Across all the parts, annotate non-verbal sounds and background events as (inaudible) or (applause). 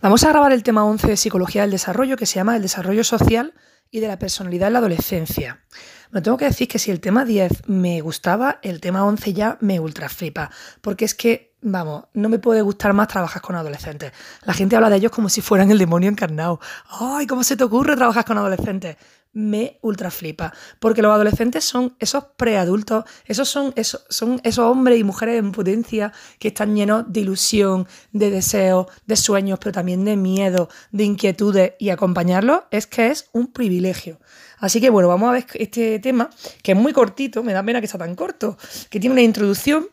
Vamos a grabar el tema 11 de Psicología del Desarrollo que se llama El desarrollo social y de la personalidad en la adolescencia. Me tengo que decir que si el tema 10 me gustaba, el tema 11 ya me ultra flipa, porque es que, vamos, no me puede gustar más trabajar con adolescentes. La gente habla de ellos como si fueran el demonio encarnado. ¡Ay, cómo se te ocurre trabajar con adolescentes! Me ultra flipa. Porque los adolescentes son esos preadultos, esos son esos, son esos hombres y mujeres en potencia que están llenos de ilusión, de deseos, de sueños, pero también de miedo, de inquietudes. Y acompañarlos es que es un privilegio. Así que bueno, vamos a ver este tema, que es muy cortito, me da pena que sea tan corto, que tiene una introducción,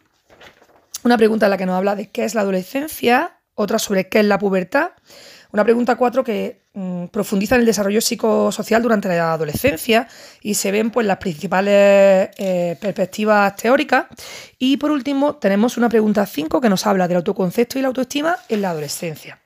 una pregunta en la que nos habla de qué es la adolescencia, otra sobre qué es la pubertad una pregunta cuatro que mm, profundiza en el desarrollo psicosocial durante la adolescencia y se ven pues, las principales eh, perspectivas teóricas. Y por último, tenemos una pregunta 5 que nos habla del autoconcepto y la autoestima en la adolescencia.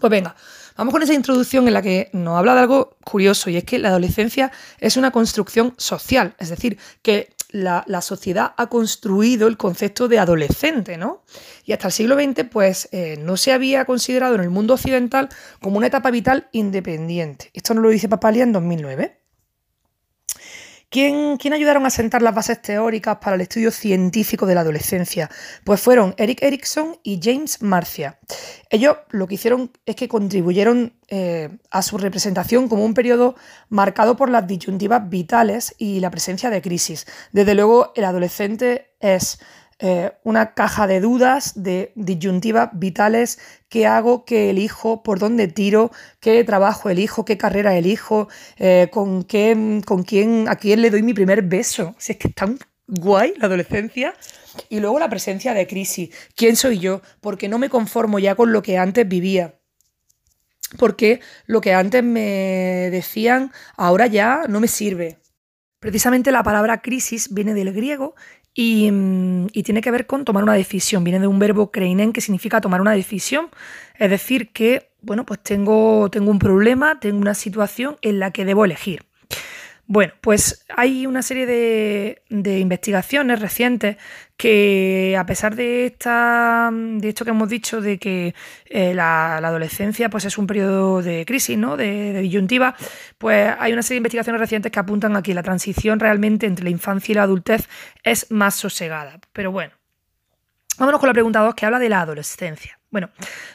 Pues venga, vamos con esa introducción en la que nos habla de algo curioso y es que la adolescencia es una construcción social, es decir, que la, sociedad ha construido el concepto de adolescente, ¿no? Y hasta el siglo XX, pues eh, no se había considerado en el mundo occidental como una etapa vital independiente. Esto nos lo dice Papalia en 2009. ¿Quién, ayudaron a sentar las bases teóricas para el estudio científico de la adolescencia? Pues fueron Eric Erickson y James Marcia. Ellos lo que hicieron es que contribuyeron eh, a su representación como un periodo marcado por las disyuntivas vitales y la presencia de crisis. Desde luego, el adolescente es eh, una caja de dudas, de disyuntivas vitales, qué hago, qué elijo, por dónde tiro, qué trabajo elijo, qué carrera elijo, eh, con, qué, con quién, a quién le doy mi primer beso. Si es que es tan guay la adolescencia. Y luego la presencia de crisis. ¿Quién soy yo? Porque no me conformo ya con lo que antes vivía porque lo que antes me decían ahora ya no me sirve. Precisamente la palabra crisis viene del griego Mm, y, tiene que ver con tomar una decisión. Viene de un verbo kreinen que significa tomar una decisión. Es decir, que, bueno, pues tengo, tengo un problema, tengo una situación en la que debo elegir. Bueno, pues hay una serie de, investigaciones recientes que a pesar de, esta, de esto que hemos dicho, de que eh, la, adolescencia pues es un periodo de crisis, ¿no? de, de, disyuntiva, pues hay una serie de investigaciones recientes que apuntan a que la transición realmente entre la infancia y la adultez es más sosegada. Pero bueno, vámonos con la pregunta 2 que habla de la adolescencia. Bueno,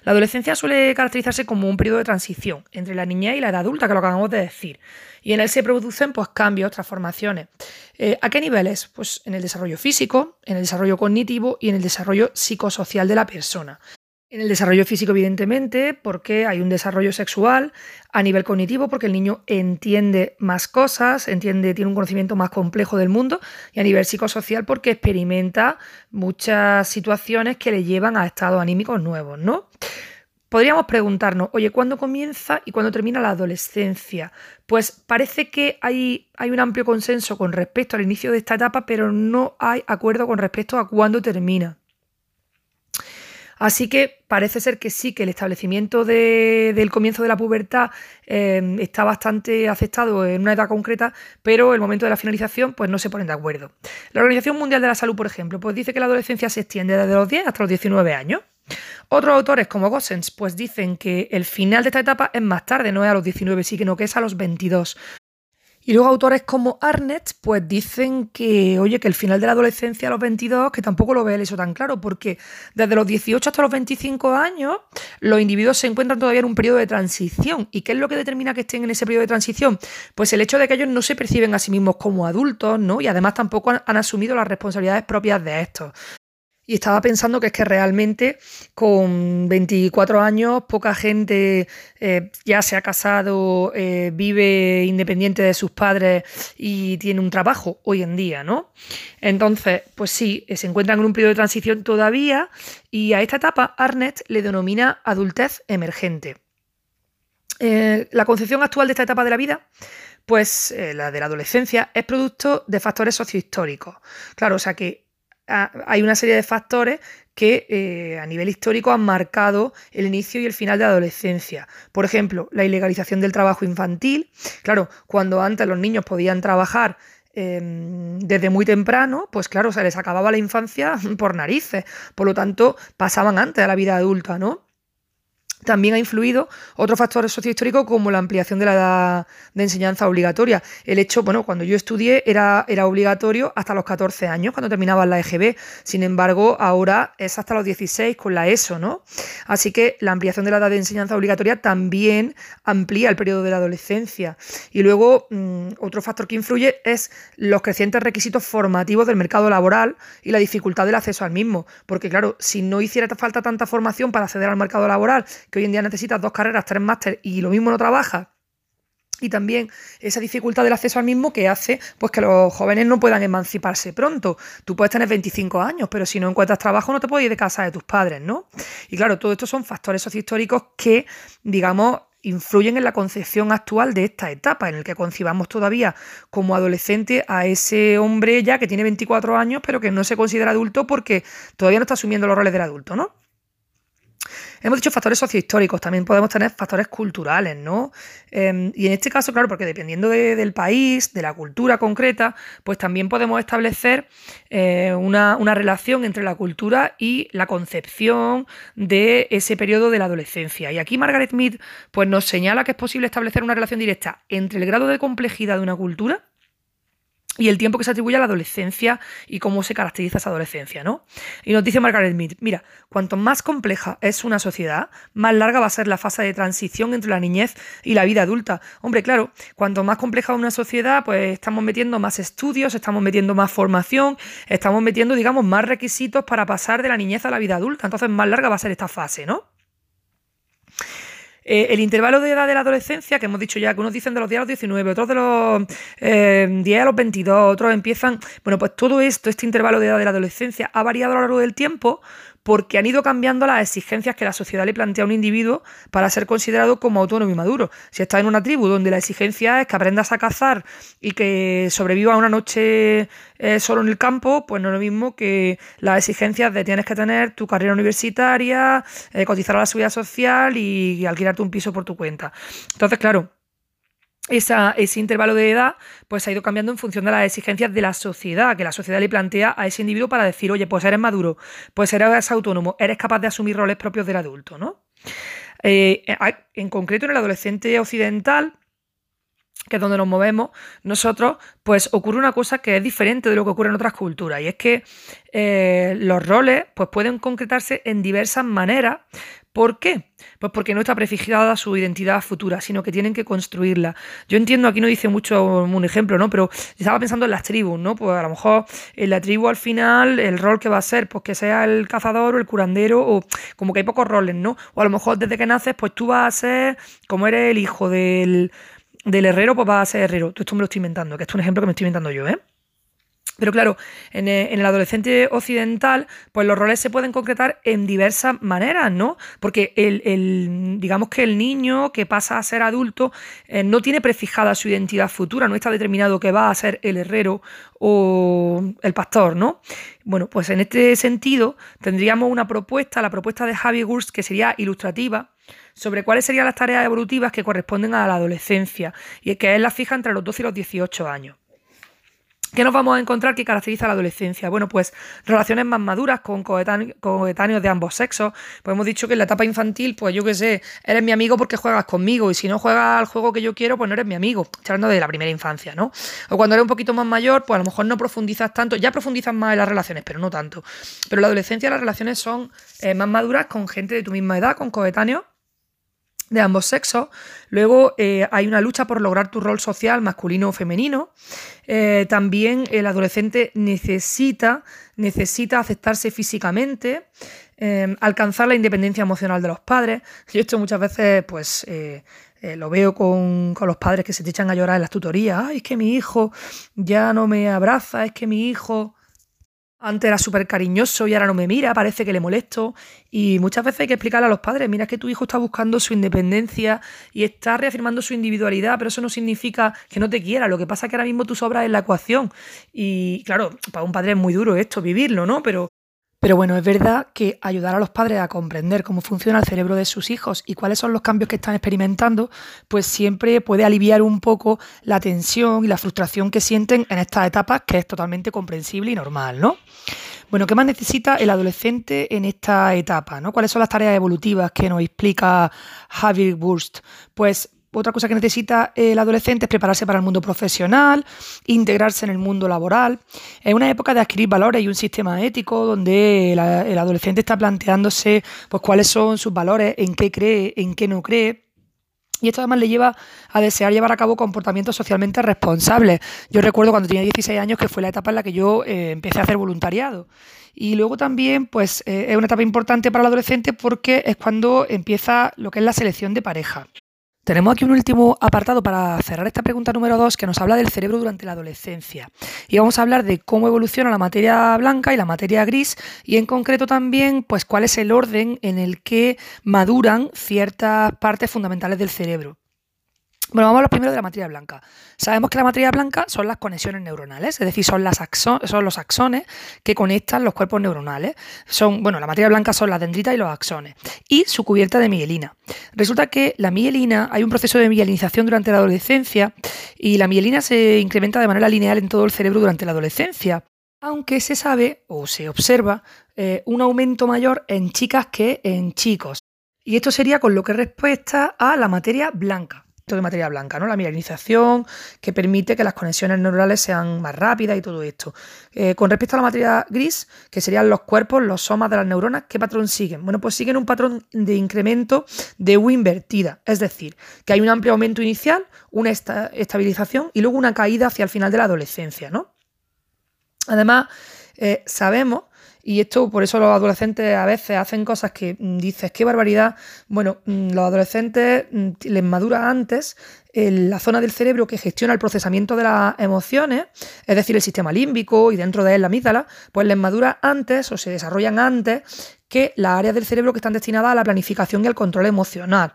la adolescencia suele caracterizarse como un periodo de transición entre la niñez y la edad adulta, que lo acabamos de decir. Y en él se producen pues, cambios, transformaciones. Eh, ¿A qué niveles? Pues en el desarrollo físico, en el desarrollo cognitivo y en el desarrollo psicosocial de la persona. En el desarrollo físico, evidentemente, porque hay un desarrollo sexual, a nivel cognitivo, porque el niño entiende más cosas, entiende, tiene un conocimiento más complejo del mundo, y a nivel psicosocial, porque experimenta muchas situaciones que le llevan a estados anímicos nuevos, ¿no? Podríamos preguntarnos, oye, ¿cuándo comienza y cuándo termina la adolescencia? Pues parece que hay, hay un amplio consenso con respecto al inicio de esta etapa, pero no hay acuerdo con respecto a cuándo termina. Así que parece ser que sí, que el establecimiento del comienzo de la pubertad eh, está bastante aceptado en una edad concreta, pero el momento de la finalización pues no se ponen de acuerdo. La Organización Mundial de la Salud, por ejemplo, pues dice que la adolescencia se extiende desde los 10 hasta los 19 años. Otros autores, como Gossens, pues dicen que el final de esta etapa es más tarde, no es a los 19, sino que es a los 22. Y luego autores como Arnett, pues dicen que, oye, que el final de la adolescencia a los 22, que tampoco lo ve él eso tan claro, porque desde los 18 hasta los 25 años, los individuos se encuentran todavía en un periodo de transición. ¿Y qué es lo que determina que estén en ese periodo de transición? Pues el hecho de que ellos no se perciben a sí mismos como adultos, ¿no? Y además tampoco han, han asumido las responsabilidades propias de estos. Y estaba pensando que es que realmente con 24 años poca gente eh, ya se ha casado, eh, vive independiente de sus padres y tiene un trabajo hoy en día, ¿no? Entonces, pues sí, eh, se encuentran en un periodo de transición todavía y a esta etapa Arnett le denomina adultez emergente. la concepción actual de esta etapa de la vida pues la de la adolescencia, es producto de factores sociohistóricos. Claro, o sea que hay una serie de factores que eh, a nivel histórico han marcado el inicio y el final de la adolescencia. Por ejemplo, la ilegalización del trabajo infantil. Claro, cuando antes los niños podían trabajar em, desde muy temprano, pues claro, se les acababa la infancia (laughs) por narices. Por lo tanto, pasaban antes a la vida adulta, ¿no? También ha influido otros factores sociohistóricos como la ampliación de la edad de enseñanza obligatoria. El hecho, bueno, cuando yo estudié era, era obligatorio hasta los 14 años, cuando terminaba la EGB. Sin embargo, ahora es hasta los 16 con la ESO, ¿no? Así que la ampliación de la edad de enseñanza obligatoria también amplía el periodo de la adolescencia. Y luego, mm, otro factor que influye es los crecientes requisitos formativos del mercado laboral y la dificultad del acceso al mismo. Porque, claro, si no hiciera falta tanta formación para acceder al mercado laboral, hoy en día necesitas dos carreras, tres másteres y lo mismo no trabajas, y también esa dificultad del acceso al mismo que hace pues que los jóvenes no puedan emanciparse pronto. Tú puedes tener 25 años, pero si no encuentras trabajo no te puedes ir de casa de tus padres, ¿no? Y claro, todo esto son factores sociohistóricos que, digamos, influyen en la concepción actual de esta etapa, en el que concibamos todavía como adolescente a ese hombre ya que tiene 24 años, pero que no se considera adulto porque todavía no está asumiendo los roles del adulto, ¿no? Hemos dicho factores sociohistóricos, también podemos tener factores culturales, ¿no? Em, y en este caso, claro, porque dependiendo del país, de la cultura concreta, pues también podemos establecer eh, una, relación entre la cultura y la concepción de ese periodo de la adolescencia. Y aquí Margaret Mead pues, nos señala que es posible establecer una relación directa entre el grado de complejidad de una cultura y el tiempo que se atribuye a la adolescencia y cómo se caracteriza esa adolescencia, ¿no? Y nos dice Margaret Mead, mira, cuanto más compleja es una sociedad, más larga va a ser la fase de transición entre la niñez y la vida adulta. Hombre, claro, cuanto más compleja una sociedad, pues estamos metiendo más estudios, estamos metiendo más formación, estamos metiendo, digamos, más requisitos para pasar de la niñez a la vida adulta. Entonces, más larga va a ser esta fase, ¿no? Eh, el intervalo de edad de la adolescencia, que hemos dicho ya, que unos dicen de los 10 a los 19, otros de los 10 eh, a los 22, otros empiezan. Bueno, pues todo esto, este intervalo de edad de la adolescencia, ha variado a lo largo del tiempo porque han ido cambiando las exigencias que la sociedad le plantea a un individuo para ser considerado como autónomo y maduro. Si estás en una tribu donde la exigencia es que aprendas a cazar y que sobreviva una noche eh, solo en el campo, pues no es lo mismo que las exigencias de tienes que tener tu carrera universitaria, eh, cotizar a la seguridad social y alquilarte un piso por tu cuenta. Entonces, claro, ese intervalo de edad pues ha ido cambiando en función de las exigencias de la sociedad, que la sociedad le plantea a ese individuo para decir, oye, pues eres maduro, pues eres autónomo, eres capaz de asumir roles propios del adulto, ¿no? Eh, en concreto, en el adolescente occidental, que es donde nos movemos, nosotros, pues ocurre una cosa que es diferente de lo que ocurre en otras culturas, y es que eh, los roles pues, pueden concretarse en diversas maneras, ¿Por qué? Pues porque no está prefijada su identidad futura, sino que tienen que construirla. Yo entiendo, aquí no dice mucho un ejemplo, ¿no? Pero estaba pensando en las tribus, ¿no? Pues a lo mejor en la tribu al final el rol que va a ser, pues que sea el cazador o el curandero, o como que hay pocos roles, ¿no? O a lo mejor desde que naces, pues tú vas a ser, como eres el hijo del, del herrero, pues vas a ser herrero. Esto me lo estoy inventando, que es un ejemplo que me estoy inventando yo, ¿eh? Pero claro, en el, adolescente occidental, pues los roles se pueden concretar en diversas maneras, ¿no? Porque el, digamos que el niño que pasa a ser adulto eh, no tiene prefijada su identidad futura, no está determinado que va a ser el herrero o el pastor, ¿no? Bueno, pues en este sentido tendríamos una propuesta, la propuesta de Javi Gurst, que sería ilustrativa, sobre cuáles serían las tareas evolutivas que corresponden a la adolescencia, y es que él la fija entre los 12 y los 18 años. ¿Qué nos vamos a encontrar que caracteriza la adolescencia? Bueno, pues relaciones más maduras con coetáneos de ambos sexos. Pues hemos dicho que en la etapa infantil, pues yo qué sé, eres mi amigo porque juegas conmigo y si no juegas al juego que yo quiero, pues no eres mi amigo. Hablando de la primera infancia, ¿no? O cuando eres un poquito más mayor, pues a lo mejor no profundizas tanto, ya profundizas más en las relaciones, pero no tanto. Pero en la adolescencia las relaciones son eh, más maduras con gente de tu misma edad, con coetáneos de ambos sexos. Luego eh, hay una lucha por lograr tu rol social masculino o femenino. Eh, también el adolescente necesita, necesita aceptarse físicamente, eh, alcanzar la independencia emocional de los padres. Yo esto muchas veces pues lo veo con, con, los padres que se te echan a llorar en las tutorías. Ay, es que mi hijo ya no me abraza, es que mi hijo antes era súper cariñoso y ahora no me mira, parece que le molesto. Y muchas veces hay que explicarle a los padres, mira que tu hijo está buscando su independencia y está reafirmando su individualidad, pero eso no significa que no te quiera. Lo que pasa es que ahora mismo tú sobras en la ecuación. Y claro, para un padre es muy duro esto, vivirlo, ¿no? Pero Pero bueno, es verdad que ayudar a los padres a comprender cómo funciona el cerebro de sus hijos y cuáles son los cambios que están experimentando, pues siempre puede aliviar un poco la tensión y la frustración que sienten en estas etapas, que es totalmente comprensible y normal, ¿no? Bueno, ¿qué más necesita el adolescente en esta etapa? ¿no? ¿Cuáles son las tareas evolutivas que nos explica Javier Wurst? Pues otra cosa que necesita el adolescente es prepararse para el mundo profesional, integrarse en el mundo laboral. Es una época de adquirir valores y un sistema ético donde el, adolescente está planteándose pues, cuáles son sus valores, en qué cree, en qué no cree. Y esto además le lleva a desear llevar a cabo comportamientos socialmente responsables. Yo recuerdo cuando tenía 16 años que fue la etapa en la que yo eh, empecé a hacer voluntariado. Y luego también, pues, eh, es una etapa importante para el adolescente porque es cuando empieza lo que es la selección de pareja. Tenemos aquí un último apartado para cerrar esta pregunta número 2 que nos habla del cerebro durante la adolescencia. Y vamos a hablar de cómo evoluciona la materia blanca y la materia gris y en concreto también pues cuál es el orden en el que maduran ciertas partes fundamentales del cerebro. Bueno, vamos a lo primero de la materia blanca. Sabemos que la materia blanca son las conexiones neuronales, es decir, son, los axones que conectan los cuerpos neuronales. Son, bueno, la materia blanca son las dendritas y los axones. Y su cubierta de mielina. Resulta que la mielina, hay un proceso de mielinización durante la adolescencia y la mielina se incrementa de manera lineal en todo el cerebro durante la adolescencia. Aunque se sabe o se observa eh, un aumento mayor en chicas que en chicos. Y esto sería con lo que respuesta a la materia blanca de materia blanca, ¿no? La mielinización, que permite que las conexiones neuronales sean más rápidas y todo esto. Eh, con respecto a la materia gris, que serían los cuerpos, los somas de las neuronas, ¿qué patrón siguen? Bueno, pues siguen un patrón de incremento de U invertida, es decir, que hay un amplio aumento inicial, una estabilización y luego una caída hacia el final de la adolescencia, ¿no? Además, eh, sabemos y esto, por eso los adolescentes a veces hacen cosas que mm, dices, qué barbaridad. Bueno, mm, los adolescentes mm, les madura antes la zona del cerebro que gestiona el procesamiento de las emociones, es decir, el sistema límbico y dentro de él la amígdala, pues les madura antes o se desarrollan antes que las áreas del cerebro que están destinadas a la planificación y al control emocional.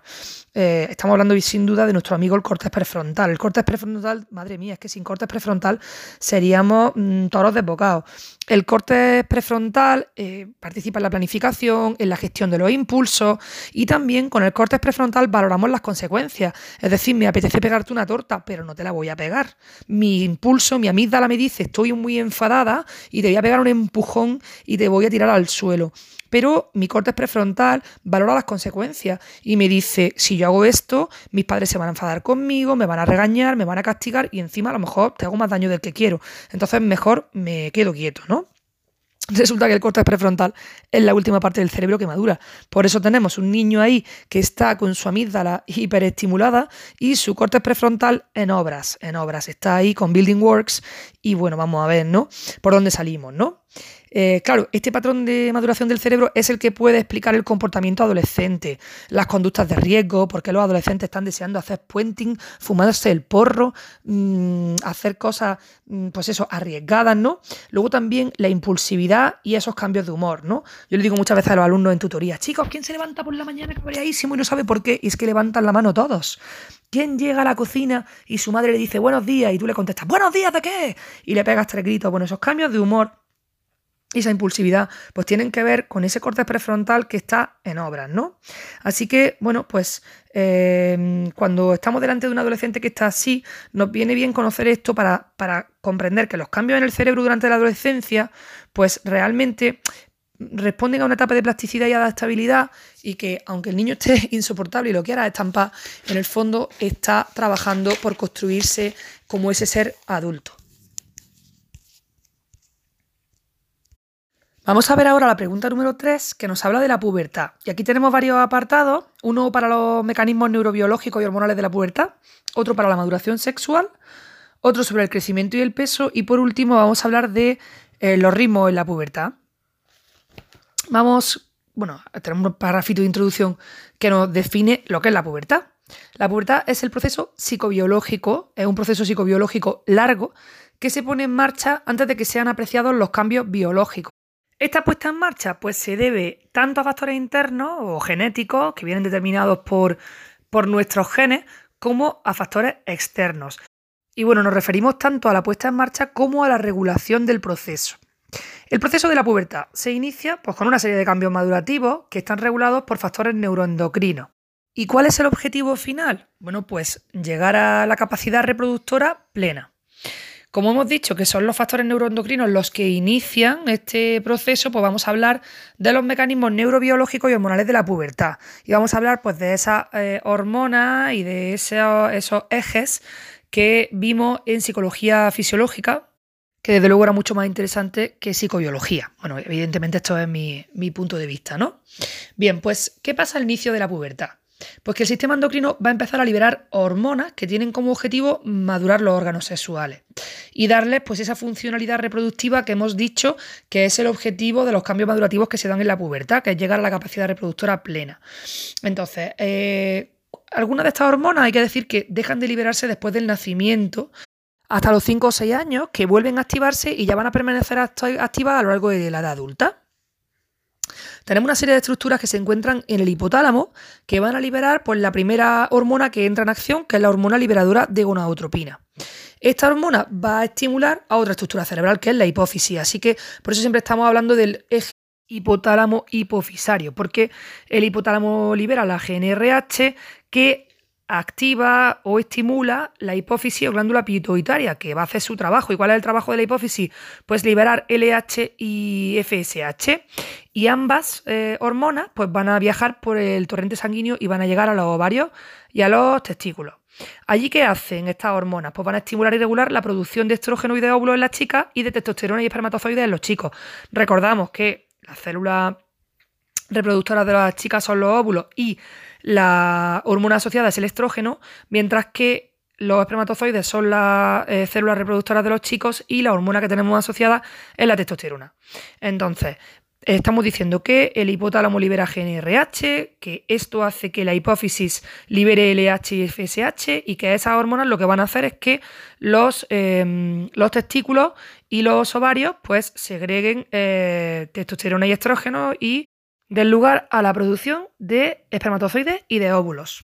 Eh, estamos hablando sin duda de nuestro amigo el corte prefrontal. El corte prefrontal, madre mía, es que sin corte prefrontal seríamos mm, toros desbocados. El corte prefrontal eh, participa en la planificación, en la gestión de los impulsos y también con el corte prefrontal valoramos las consecuencias. Es decir, me apetece pegarte una torta, pero no te la voy a pegar. Mi impulso, mi amígdala me dice estoy muy enfadada y te voy a pegar un empujón y te voy a tirar al suelo. Pero mi corte prefrontal valora las consecuencias y me dice, si yo hago esto, mis padres se van a enfadar conmigo, me van a regañar, me van a castigar y encima a lo mejor te hago más daño del que quiero. Entonces mejor me quedo quieto, ¿no? Resulta que el corte prefrontal es la última parte del cerebro que madura. Por eso tenemos un niño ahí que está con su amígdala hiperestimulada y su corte prefrontal en obras, en obras. Está ahí con Building Works y bueno, vamos a ver, ¿no? Por dónde salimos, ¿no? Eh, claro, este patrón de maduración del cerebro es el que puede explicar el comportamiento adolescente, las conductas de riesgo, porque los adolescentes están deseando hacer puenting, fumándose el porro, mm, hacer cosas, mm, pues eso, arriesgadas, ¿no? Luego también la impulsividad y esos cambios de humor, ¿no? Yo le digo muchas veces a los alumnos en tutoría, chicos, ¿quién se levanta por la mañana cabreadísimo y no sabe por qué? Y es que levantan la mano todos. ¿Quién llega a la cocina y su madre le dice buenos días y tú le contestas, buenos días de qué? Y le pegas tres gritos. Bueno, esos cambios de humor y esa impulsividad, pues tienen que ver con ese corte prefrontal que está en obras, ¿no? Así que, bueno, pues em, cuando estamos delante de un adolescente que está así, nos viene bien conocer esto para, para comprender que los cambios en el cerebro durante la adolescencia, pues realmente responden a una etapa de plasticidad y adaptabilidad y que aunque el niño esté (laughs) insoportable y lo quiera estampar, en el fondo está trabajando por construirse como ese ser adulto. Vamos a ver ahora la pregunta número 3 que nos habla de la pubertad. Y aquí tenemos varios apartados, uno para los mecanismos neurobiológicos y hormonales de la pubertad, otro para la maduración sexual, otro sobre el crecimiento y el peso y por último vamos a hablar de eh, los ritmos en la pubertad. Vamos, bueno, tenemos un párrafito de introducción que nos define lo que es la pubertad. La pubertad es el proceso psicobiológico, es un proceso psicobiológico largo que se pone en marcha antes de que sean apreciados los cambios biológicos. Esta puesta en marcha pues se debe tanto a factores internos o genéticos que vienen determinados por, por nuestros genes como a factores externos. Y bueno, nos referimos tanto a la puesta en marcha como a la regulación del proceso. El proceso de la pubertad se inicia pues, con una serie de cambios madurativos que están regulados por factores neuroendocrinos. ¿Y cuál es el objetivo final? Bueno, pues llegar a la capacidad reproductora plena. Como hemos dicho que son los factores neuroendocrinos los que inician este proceso, pues vamos a hablar de los mecanismos neurobiológicos y hormonales de la pubertad. Y vamos a hablar pues de esas eh, hormonas y de esos, ejes que vimos en psicología fisiológica, que desde luego era mucho más interesante que psicobiología. Bueno, evidentemente esto es mi, mi punto de vista, ¿no? Bien, pues, ¿qué pasa al inicio de la pubertad? Pues que el sistema endocrino va a empezar a liberar hormonas que tienen como objetivo madurar los órganos sexuales y darles pues esa funcionalidad reproductiva que hemos dicho que es el objetivo de los cambios madurativos que se dan en la pubertad, que es llegar a la capacidad reproductora plena. Entonces, eh, algunas de estas hormonas hay que decir que dejan de liberarse después del nacimiento hasta los 5 o 6 años, que vuelven a activarse y ya van a permanecer activas a lo largo de la edad adulta. Tenemos una serie de estructuras que se encuentran en el hipotálamo que van a liberar pues, la primera hormona que entra en acción, que es la hormona liberadora de gonadotropina. Esta hormona va a estimular a otra estructura cerebral, que es la hipófisis. Así que por eso siempre estamos hablando del eje hipotálamo hipofisario, porque el hipotálamo libera la GNRH que activa o estimula la hipófisis o glándula pituitaria, que va a hacer su trabajo. ¿Y cuál es el trabajo de la hipófisis? Pues liberar LH y FSH. Y ambas eh, hormonas pues van a viajar por el torrente sanguíneo y van a llegar a los ovarios y a los testículos. Allí, ¿qué hacen estas hormonas? Pues van a estimular y regular la producción de estrógeno y de óvulos en las chicas y de testosterona y espermatozoides en los chicos. Recordamos que las células reproductoras de las chicas son los óvulos y la hormona asociada es el estrógeno, mientras que los espermatozoides son las eh, células reproductoras de los chicos y la hormona que tenemos asociada es la testosterona. Entonces, estamos diciendo que el hipotálamo libera GNRH, que esto hace que la hipófisis libere LH y FSH y que esas hormonas lo que van a hacer es que los, em, los testículos y los ovarios pues segreguen eh, testosterona y estrógeno y del lugar a la producción de espermatozoides y de óvulos.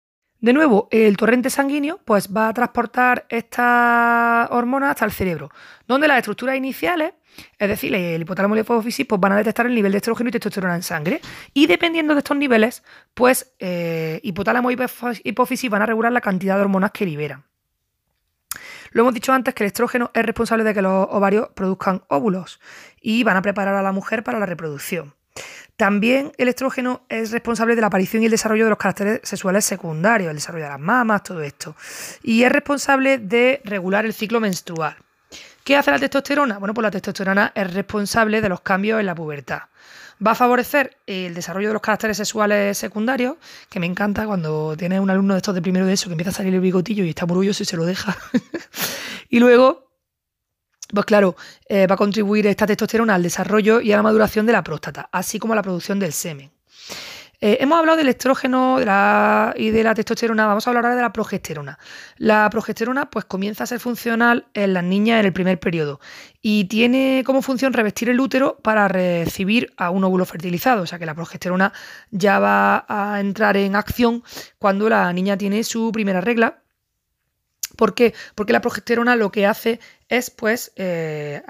De nuevo, el torrente sanguíneo pues, va a transportar estas hormonas hasta el cerebro, donde las estructuras iniciales, es decir, el hipotálamo y la hipófisis, pues, van a detectar el nivel de estrógeno y testosterona en sangre. Y dependiendo de estos niveles, pues eh, hipotálamo y hipófisis van a regular la cantidad de hormonas que liberan. Lo hemos dicho antes que el estrógeno es responsable de que los ovarios produzcan óvulos y van a preparar a la mujer para la reproducción. También el estrógeno es responsable de la aparición y el desarrollo de los caracteres sexuales secundarios, el desarrollo de las mamas, todo esto. Y es responsable de regular el ciclo menstrual. ¿Qué hace la testosterona? Bueno, pues la testosterona es responsable de los cambios en la pubertad. Va a favorecer el desarrollo de los caracteres sexuales secundarios, que me encanta cuando tienes un alumno de estos de primero de eso que empieza a salir el bigotillo y está muy orgulloso y se lo deja. (laughs) y luego pues claro, eh, va a contribuir esta testosterona al desarrollo y a la maduración de la próstata, así como a la producción del semen. Eh, hemos hablado del estrógeno y de la testosterona, vamos a hablar ahora de la progesterona. La progesterona pues comienza a ser funcional en las niñas en el primer periodo y tiene como función revestir el útero para recibir a un óvulo fertilizado, o sea que la progesterona ya va a entrar en acción cuando la niña tiene su primera regla. ¿Por qué? Porque la progesterona lo que hace es pues eh,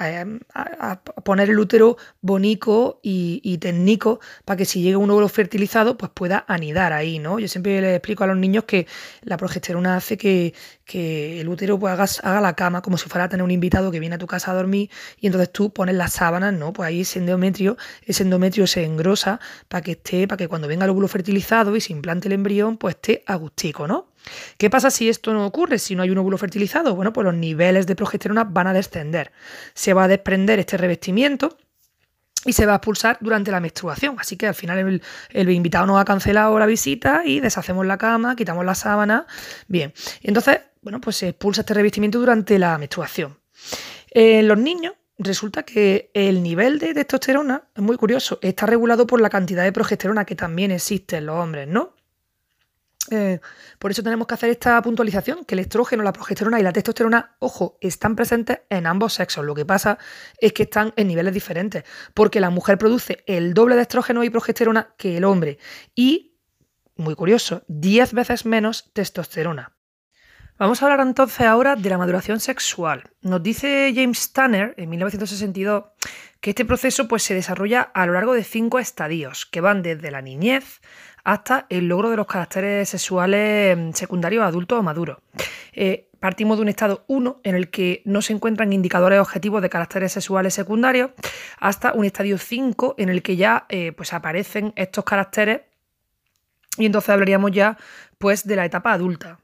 poner el útero bonito y, técnico para que si llega un óvulo fertilizado pues pueda anidar ahí, ¿no? Yo siempre les explico a los niños que la progesterona hace que, el útero pues haga, la cama como si fuera a tener un invitado que viene a tu casa a dormir y entonces tú pones las sábanas, ¿no? Pues ahí ese endometrio, ese endometrio se engrosa para que esté, para que cuando venga el óvulo fertilizado y se implante el embrión pues esté agustico, ¿no? ¿Qué pasa si esto no ocurre, si no hay un óvulo fertilizado? Bueno, pues los niveles de progesterona van a descender. Se va a desprender este revestimiento y se va a expulsar durante la menstruación. Así que al final el, invitado nos ha cancelado la visita y deshacemos la cama, quitamos la sábana. Bien, entonces, bueno, pues se expulsa este revestimiento durante la menstruación. En los niños resulta que el nivel de testosterona, es muy curioso, está regulado por la cantidad de progesterona que también existe en los hombres, ¿no? Eh, por eso tenemos que hacer esta puntualización, que el estrógeno, la progesterona y la testosterona, ojo, están presentes en ambos sexos. Lo que pasa es que están en niveles diferentes, porque la mujer produce el doble de estrógeno y progesterona que el hombre y, muy curioso, 10 veces menos testosterona. Vamos a hablar entonces ahora de la maduración sexual. Nos dice James Tanner en 1962 que este proceso pues, se desarrolla a lo largo de cinco estadios, que van desde la niñez hasta el logro de los caracteres sexuales mm, secundarios adultos o maduros. Eh, partimos de un estado 1 en el que no se encuentran indicadores objetivos de caracteres sexuales secundarios, hasta un estadio 5 en el que ya eh, pues aparecen estos caracteres y entonces hablaríamos ya pues de la etapa adulta.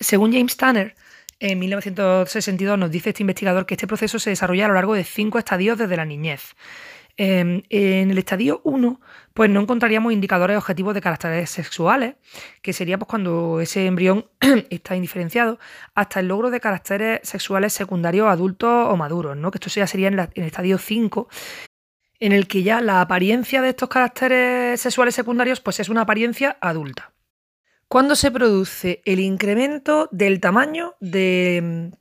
Según James Tanner, en 1962 nos dice este investigador que este proceso se desarrolla a lo largo de cinco estadios desde la niñez. Em, en el estadio 1, pues no encontraríamos indicadores objetivos de caracteres sexuales, que sería pues, cuando ese embrión (clears throat) está indiferenciado, hasta el logro de caracteres sexuales secundarios adultos o maduros, ¿no? que esto ya sería en, en el estadio 5, en el que ya la apariencia de estos caracteres sexuales secundarios pues es una apariencia adulta. ¿Cuándo se produce el incremento del tamaño de,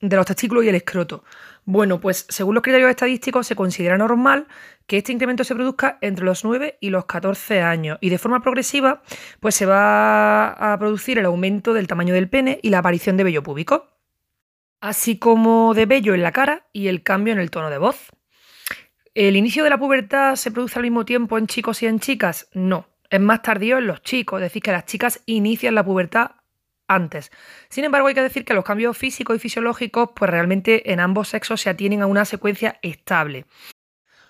de los testículos y el escroto? Bueno, pues según los criterios estadísticos se considera normal que este incremento se produzca entre los 9 y los 14 años y de forma progresiva pues se va a producir el aumento del tamaño del pene y la aparición de vello púbico, así como de vello en la cara y el cambio en el tono de voz. ¿El inicio de la pubertad se produce al mismo tiempo en chicos y en chicas? No, es más tardío en los chicos, es decir, que las chicas inician la pubertad antes. Sin embargo, hay que decir que los cambios físicos y fisiológicos, pues realmente en ambos sexos se atienen a una secuencia estable.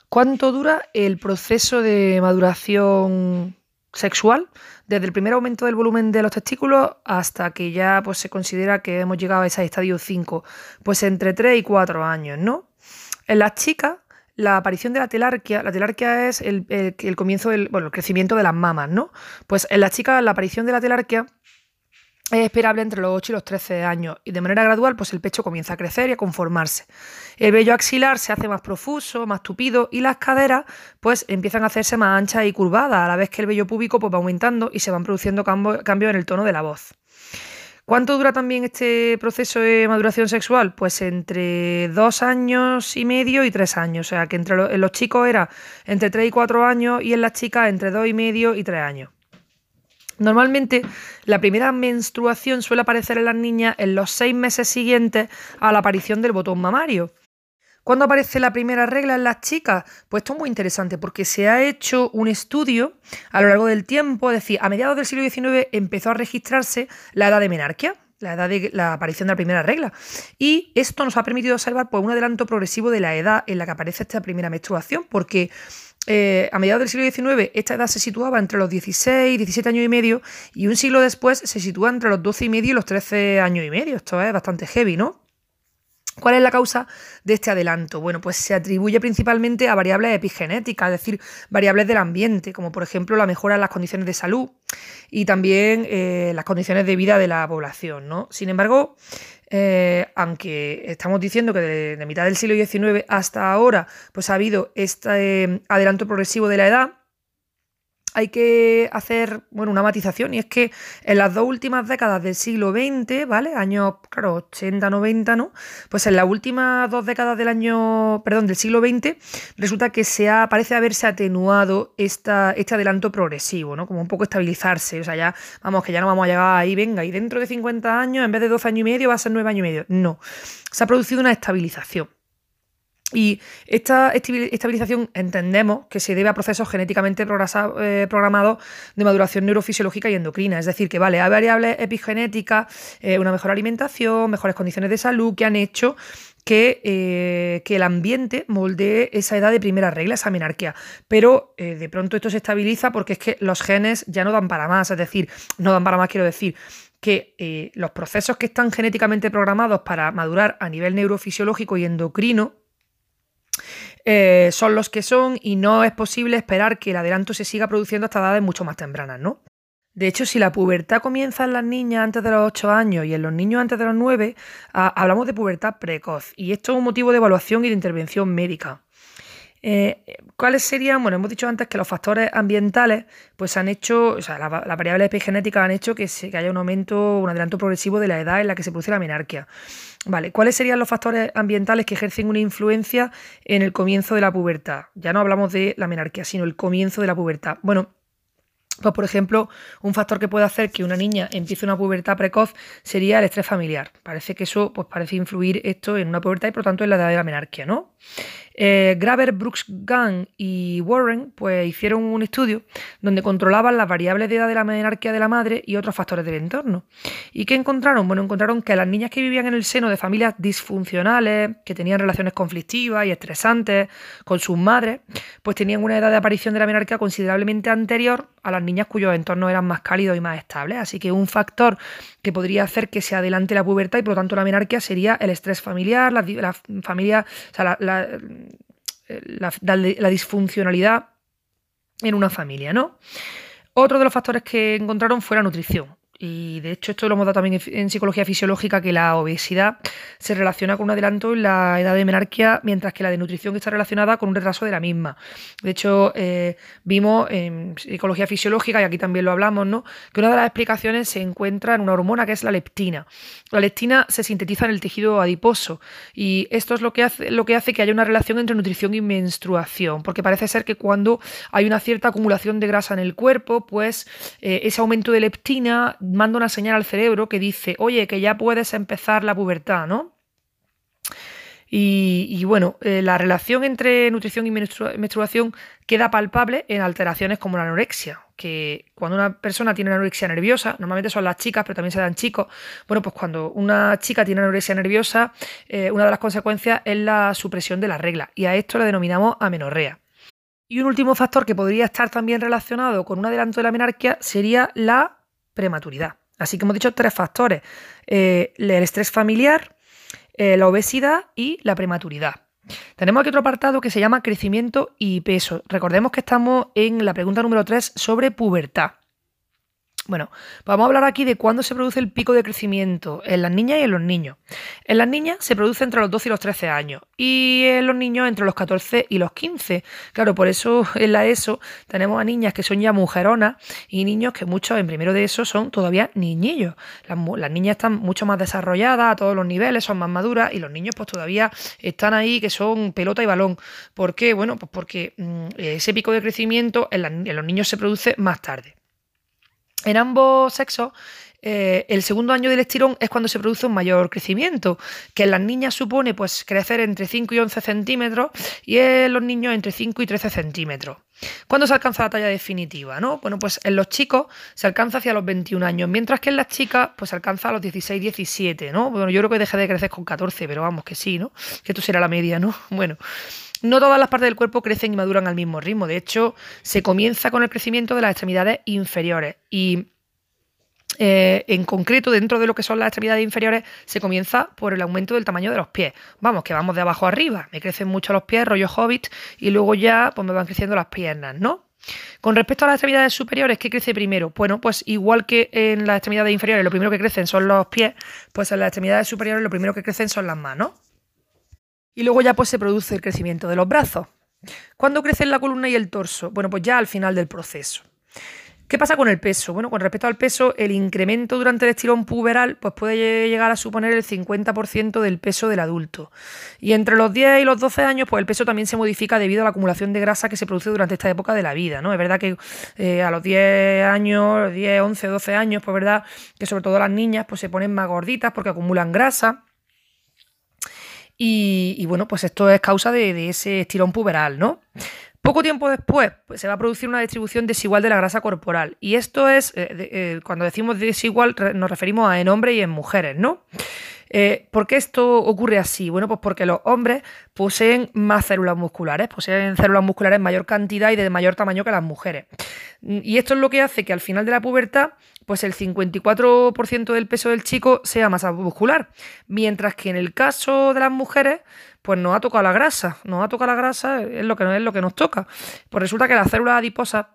¿Cuánto dura el proceso de maduración sexual? Desde el primer aumento del volumen de los testículos hasta que ya pues, se considera que hemos llegado a ese estadio 5, pues entre 3 y 4 años, ¿no? En las chicas la aparición de la telarquia, la telarquia es el, comienzo del, bueno, el crecimiento de las mamas, ¿no? Pues en las chicas la aparición de la telarquia es esperable entre los 8 y los 13 años y de manera gradual pues el pecho comienza a crecer y a conformarse. El vello axilar se hace más profuso, más tupido y las caderas pues empiezan a hacerse más anchas y curvadas a la vez que el vello púbico pues va aumentando y se van produciendo cambios en el tono de la voz. ¿Cuánto dura también este proceso de maduración sexual? Pues entre dos años y medio y tres años. O sea, que entre los, chicos era entre tres y cuatro años y en las chicas entre dos y medio y tres años. Normalmente la primera menstruación suele aparecer en las niñas en los seis meses siguientes a la aparición del botón mamario. ¿Cuándo aparece la primera regla en las chicas? Pues esto es muy interesante porque se ha hecho un estudio a lo largo del tiempo, es decir, a mediados del siglo XIX empezó a registrarse la edad de menarquia, la edad de la aparición de la primera regla. Y esto nos ha permitido observar pues, un adelanto progresivo de la edad en la que aparece esta primera menstruación, porque eh, a mediados del siglo XIX esta edad se situaba entre los 16 y 17 años y medio, y un siglo después se sitúa entre los 12 y medio y los 13 años y medio. Esto es bastante heavy, ¿no? ¿Cuál es la causa de este adelanto? Bueno, pues se atribuye principalmente a variables epigenéticas, es decir, variables del ambiente, como por ejemplo la mejora en las condiciones de salud y también eh, las condiciones de vida de la población. ¿no? Sin embargo, eh, aunque estamos diciendo que de, mitad del siglo XIX hasta ahora pues ha habido este eh, adelanto progresivo de la edad, hay que hacer bueno, una matización y es que en las dos últimas décadas del siglo XX, ¿vale? Años, claro, 80, 90, ¿no? Pues en las últimas dos décadas del año, perdón, del siglo XX, resulta que se ha, parece haberse atenuado esta, este adelanto progresivo, ¿no? Como un poco estabilizarse, o sea, ya, vamos, que ya no vamos a llegar ahí, venga, y dentro de 50 años, en vez de 12 años y medio, va a ser 9 años y medio. No, se ha producido una estabilización. Y esta estabilización entendemos que se debe a procesos genéticamente eh, programados de maduración neurofisiológica y endocrina. Es decir, que vale, hay variables epigenéticas, eh, una mejor alimentación, mejores condiciones de salud que han hecho que, eh, que, el ambiente moldee esa edad de primera regla, esa menarquía. Pero de pronto esto se estabiliza porque es que los genes ya no dan para más. Es decir, no dan para más, quiero decir que los procesos que están genéticamente programados para madurar a nivel neurofisiológico y endocrino eh, son los que son y no es posible esperar que el adelanto se siga produciendo hasta edades mucho más tempranas, ¿no? De hecho, si la pubertad comienza en las niñas antes de los 8 años y en los niños antes de los 9, ah, hablamos de pubertad precoz. Y esto es un motivo de evaluación y de intervención médica. Eh, ¿Cuáles serían? Bueno, hemos dicho antes que los factores ambientales pues han hecho, o sea, las variables epigenéticas han hecho que, se, haya un aumento, un adelanto progresivo de la edad en la que se produce la menarquia. Vale, ¿cuáles serían los factores ambientales que ejercen una influencia en el comienzo de la pubertad? Ya no hablamos de la menarquia, sino el comienzo de la pubertad. Bueno, Pues, por ejemplo, un factor que puede hacer que una niña empiece una pubertad precoz sería el estrés familiar. Parece que eso pues, parece influir esto en una pubertad y por tanto en la edad de la menarquia, ¿no? Eh, Graver, Brooks, Gunn y Warren pues, hicieron un estudio donde controlaban las variables de edad de la menarquia de la madre y otros factores del entorno. ¿Y qué encontraron? Bueno, encontraron que las niñas que vivían en el seno de familias disfuncionales, que tenían relaciones conflictivas y estresantes con sus madres, pues tenían una edad de aparición de la menarquia considerablemente anterior a las niñas cuyos entornos eran más cálidos y más estables. Así que un factor que podría hacer que se adelante la pubertad y por lo tanto la menarquia sería el estrés familiar, la, familia, o sea, la, disfuncionalidad en una familia, ¿no? Otro de los factores que encontraron fue la nutrición. Y de hecho, esto lo hemos dado también en psicología fisiológica, que la obesidad se relaciona con un adelanto en la edad de menarquia, mientras que la de nutrición está relacionada con un retraso de la misma. De hecho, eh, vimos en psicología fisiológica, y aquí también lo hablamos, ¿no? que una de las explicaciones se encuentra en una hormona que es la leptina. La leptina se sintetiza en el tejido adiposo y esto es lo que hace, lo que, hace que haya una relación entre nutrición y menstruación, porque parece ser que cuando hay una cierta acumulación de grasa en el cuerpo, pues eh, ese aumento de leptina manda una señal al cerebro que dice, oye, que ya puedes empezar la pubertad, ¿no? Y, bueno, eh, la relación entre nutrición y menstruación queda palpable en alteraciones como la anorexia, que cuando una persona tiene anorexia nerviosa, normalmente son las chicas, pero también se dan chicos, bueno, pues cuando una chica tiene anorexia nerviosa, eh, una de las consecuencias es la supresión de la regla, y a esto le denominamos amenorrea. Y un último factor que podría estar también relacionado con un adelanto de la menarquia sería la prematuridad. Así que hemos dicho tres factores, eh, el estrés familiar, eh, la obesidad y la prematuridad. Tenemos aquí otro apartado que se llama crecimiento y peso. Recordemos que estamos en la pregunta número 3 sobre pubertad. Bueno, vamos a hablar aquí de cuándo se produce el pico de crecimiento en las niñas y en los niños. En las niñas se produce entre los 12 y los 13 años y en los niños entre los 14 y los 15. Claro, por eso (laughs) en la ESO tenemos a niñas que son ya mujeronas y niños que muchos en primero de ESO son todavía niñillos. Las, niñas están mucho más desarrolladas a todos los niveles, son más maduras y los niños pues todavía están ahí que son pelota y balón. ¿Por qué? Bueno, pues porque mm, ese pico de crecimiento en los niños se produce más tarde. En ambos sexos, eh, el segundo año del estirón es cuando se produce un mayor crecimiento, que en las niñas supone pues, crecer entre 5 y 11 centímetros y en los niños entre 5 y 13 centímetros. ¿Cuándo se alcanza la talla definitiva? ¿no? Bueno, pues en los chicos se alcanza hacia los 21 años, mientras que en las chicas pues se alcanza a los 16, 17, ¿no? Bueno, yo creo que deja de crecer con 14, pero vamos que sí, ¿no? Que esto será la media, ¿no? (laughs) Bueno, no todas las partes del cuerpo crecen y maduran al mismo ritmo. De hecho, se comienza con el crecimiento de las extremidades inferiores y eh, en concreto, dentro de lo que son las extremidades inferiores, se comienza por el aumento del tamaño de los pies. Vamos, que vamos de abajo arriba. Me crecen mucho los pies, rollo hobbit, y luego ya pues me van creciendo las piernas, ¿no? Con respecto a las extremidades superiores, ¿qué crece primero? Bueno, pues igual que en las extremidades inferiores lo primero que crecen son los pies, pues en las extremidades superiores lo primero que crecen son las manos. Y luego ya pues se produce el crecimiento de los brazos. ¿Cuándo crecen la columna y el torso? Bueno, pues ya al final del proceso. ¿Qué pasa con el peso? Bueno, con respecto al peso, el incremento durante el estirón puberal pues puede llegar a suponer el 50% del peso del adulto. Y entre los 10 y los 12 años, pues el peso también se modifica debido a la acumulación de grasa que se produce durante esta época de la vida, ¿no? Es verdad que eh, a los 10 años, 10, 11, 12 años, pues verdad que sobre todo las niñas pues se ponen más gorditas porque acumulan grasa. Y, bueno, pues esto es causa de, ese estirón puberal, ¿no? Poco tiempo después pues, se va a producir una distribución desigual de la grasa corporal. Y esto es, eh, eh, cuando decimos desigual, nos referimos a en hombres y en mujeres, ¿no? Eh, ¿Por qué esto ocurre así? Bueno, pues porque los hombres poseen más células musculares, poseen células musculares en mayor cantidad y de mayor tamaño que las mujeres. Y esto es lo que hace que al final de la pubertad, pues el 54% del peso del chico sea masa muscular, mientras que en el caso de las mujeres, pues nos ha tocado la grasa, nos ha tocado la grasa, es lo que, es lo que nos toca. Pues resulta que las células adiposas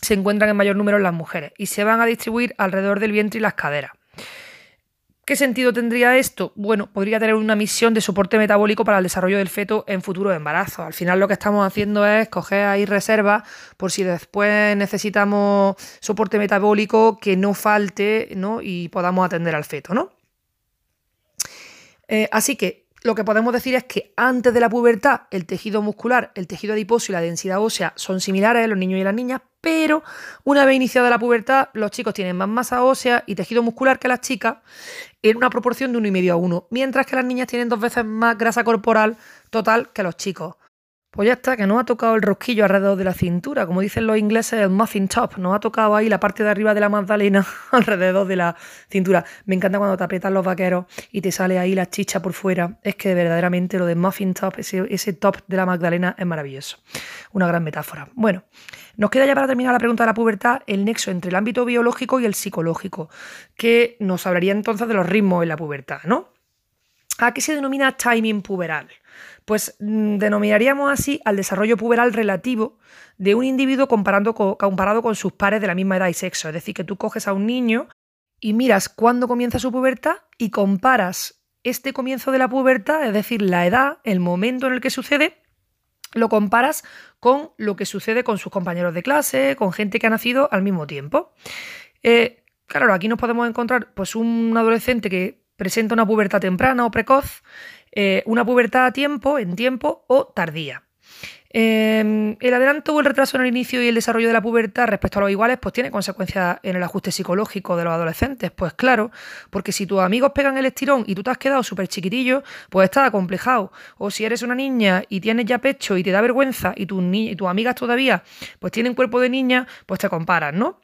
se encuentran en mayor número en las mujeres y se van a distribuir alrededor del vientre y las caderas. ¿Qué sentido tendría esto? Bueno, podría tener una misión de soporte metabólico para el desarrollo del feto en futuro embarazo. Al final lo que estamos haciendo es coger ahí reservas por si después necesitamos soporte metabólico que no falte ¿no? y podamos atender al feto, ¿no? Eh, así que lo que podemos decir es que antes de la pubertad el tejido muscular, el tejido adiposo y la densidad ósea son similares en los niños y las niñas, pero una vez iniciada la pubertad los chicos tienen más masa ósea y tejido muscular que las chicas en una proporción de 1,5 a 1, mientras que las niñas tienen dos veces más grasa corporal total que los chicos. Pues ya está, que no ha tocado el rosquillo alrededor de la cintura, como dicen los ingleses, el muffin top, nos ha tocado ahí la parte de arriba de la magdalena (laughs) alrededor de la cintura. Me encanta cuando te aprietan los vaqueros y te sale ahí la chicha por fuera. Es que verdaderamente lo de muffin top, ese, ese top de la magdalena es maravilloso. Una gran metáfora. Bueno, nos queda ya para terminar la pregunta de la pubertad el nexo entre el ámbito biológico y el psicológico, que nos hablaría entonces de los ritmos en la pubertad, ¿no? ¿A qué se denomina timing puberal? Pues mm, denominaríamos así al desarrollo puberal relativo de un individuo comparado con sus pares de la misma edad y sexo. Es decir, que tú coges a un niño y miras cuándo comienza su pubertad y comparas este comienzo de la pubertad, es decir, la edad, el momento en el que sucede, lo comparas con lo que sucede con sus compañeros de clase, con gente que ha nacido al mismo tiempo. Eh, claro, aquí nos podemos encontrar pues, un adolescente que presenta una pubertad temprana o precoz eh, una pubertad a tiempo, en tiempo o tardía. Em, el adelanto o el retraso en el inicio y el desarrollo de la pubertad respecto a los iguales, pues tiene consecuencias en el ajuste psicológico de los adolescentes. Pues claro, porque si tus amigos pegan el estirón y tú te has quedado súper chiquitillo, pues estás acomplejado. O si eres una niña y tienes ya pecho y te da vergüenza y tus, y tus amigas todavía pues tienen cuerpo de niña, pues te comparas, ¿no?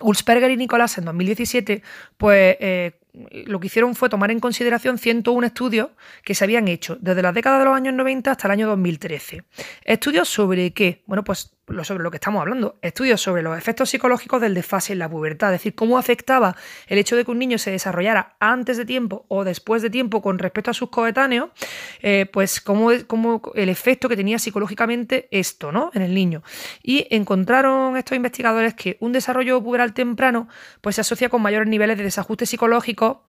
Ulsperger y Nicolás en 2017, pues eh, lo que hicieron fue tomar en consideración 101 estudios que se habían hecho desde la década de los años 90 hasta el año 2013. ¿Estudios sobre qué? Bueno, pues sobre lo que estamos hablando. Estudios sobre los efectos psicológicos del desfase en la pubertad, es decir, cómo afectaba el hecho de que un niño se desarrollara antes de tiempo o después de tiempo con respecto a sus coetáneos, eh, pues cómo, cómo, el efecto que tenía psicológicamente esto, ¿no? En el niño. Y encontraron estos investigadores que un desarrollo puberal temprano pues se asocia con mayores niveles de desajuste psicológico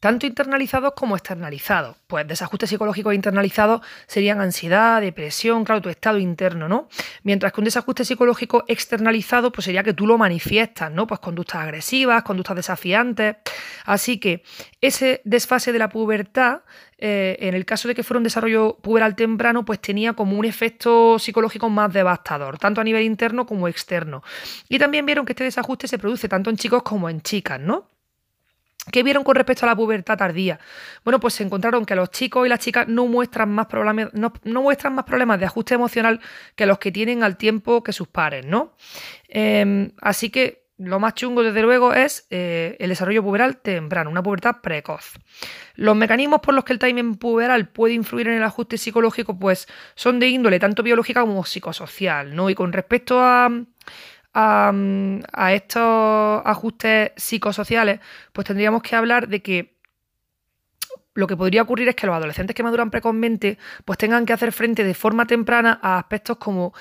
tanto internalizados como externalizados. Pues desajustes psicológicos internalizados serían ansiedad, depresión, claro, tu estado interno, ¿no? Mientras que un desajuste psicológico externalizado, pues sería que tú lo manifiestas, ¿no? Pues conductas agresivas, conductas desafiantes. Así que ese desfase de la pubertad, eh, en el caso de que fuera un desarrollo puberal temprano, pues tenía como un efecto psicológico más devastador, tanto a nivel interno como externo. Y también vieron que este desajuste se produce tanto en chicos como en chicas, ¿no? ¿Qué vieron con respecto a la pubertad tardía? Bueno, pues se encontraron que los chicos y las chicas no muestran más problemas, no, muestran más problemas de ajuste emocional que los que tienen al tiempo que sus pares, ¿no? Em, así que lo más chungo, desde luego, es eh, el desarrollo puberal temprano, una pubertad precoz. Los mecanismos por los que el timing puberal puede influir en el ajuste psicológico, pues son de índole tanto biológica como psicosocial, ¿no? Y con respecto a a, estos ajustes psicosociales, pues tendríamos que hablar de que lo que podría ocurrir es que los adolescentes que maduran precozmente pues tengan que hacer frente de forma temprana a aspectos como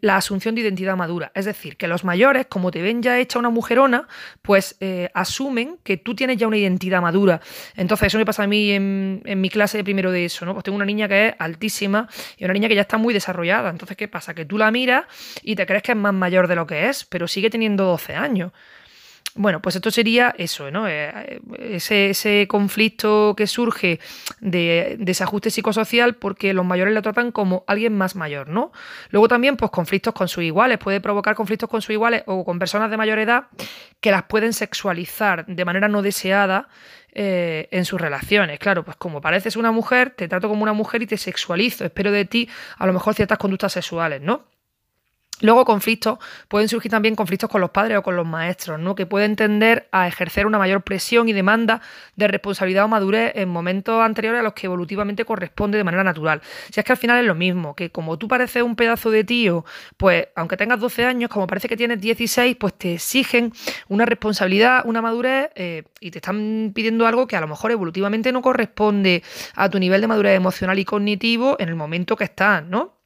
la asunción de identidad madura. Es decir, que los mayores, como te ven ya hecha una mujerona, pues eh, asumen que tú tienes ya una identidad madura. Entonces, eso me pasa a mí en, mi clase de primero de eso, ¿no? Pues tengo una niña que es altísima y una niña que ya está muy desarrollada. Entonces, ¿qué pasa? Que tú la miras y te crees que es más mayor de lo que es, pero sigue teniendo 12 años. Bueno, pues esto sería eso, ¿no? Eh, ese, conflicto que surge de desajuste psicosocial porque los mayores lo tratan como alguien más mayor, ¿no? Luego también, pues conflictos con sus iguales, puede provocar conflictos con sus iguales o con personas de mayor edad que las pueden sexualizar de manera no deseada eh, en sus relaciones. Claro, pues como pareces una mujer, te trato como una mujer y te sexualizo, espero de ti a lo mejor ciertas conductas sexuales, ¿no? Luego conflictos, pueden surgir también conflictos con los padres o con los maestros, ¿no? que pueden tender a ejercer una mayor presión y demanda de responsabilidad o madurez en momentos anteriores a los que evolutivamente corresponde de manera natural. Si es que al final es lo mismo, que como tú pareces un pedazo de tío, pues aunque tengas 12 años, como parece que tienes 16, pues te exigen una responsabilidad, una madurez eh, y te están pidiendo algo que a lo mejor evolutivamente no corresponde a tu nivel de madurez emocional y cognitivo en el momento que estás, ¿no?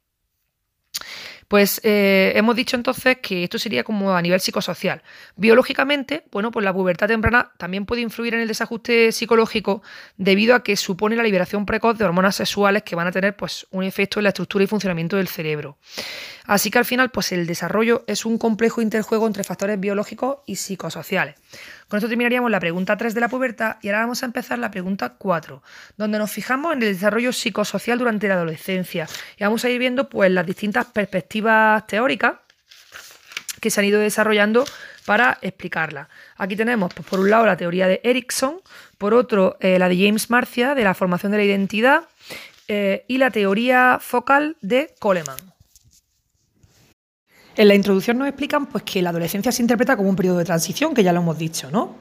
Pues eh, hemos dicho entonces que esto sería como a nivel psicosocial. Biológicamente, bueno, pues la pubertad temprana también puede influir en el desajuste psicológico debido a que supone la liberación precoz de hormonas sexuales que van a tener pues un efecto en la estructura y funcionamiento del cerebro. Así que al final, pues el desarrollo es un complejo interjuego entre factores biológicos y psicosociales. Con esto terminaríamos la pregunta 3 de la pubertad y ahora vamos a empezar la pregunta 4, donde nos fijamos en el desarrollo psicosocial durante la adolescencia y vamos a ir viendo pues las distintas perspectivas teóricas que se han ido desarrollando para explicarla. Aquí tenemos, pues, por un lado, la teoría de Erickson, por otro, eh, la de James Marcia, de la formación de la identidad, eh, y la teoría focal de Coleman. En la introducción nos explican pues, que la adolescencia se interpreta como un periodo de transición, que ya lo hemos dicho, ¿no?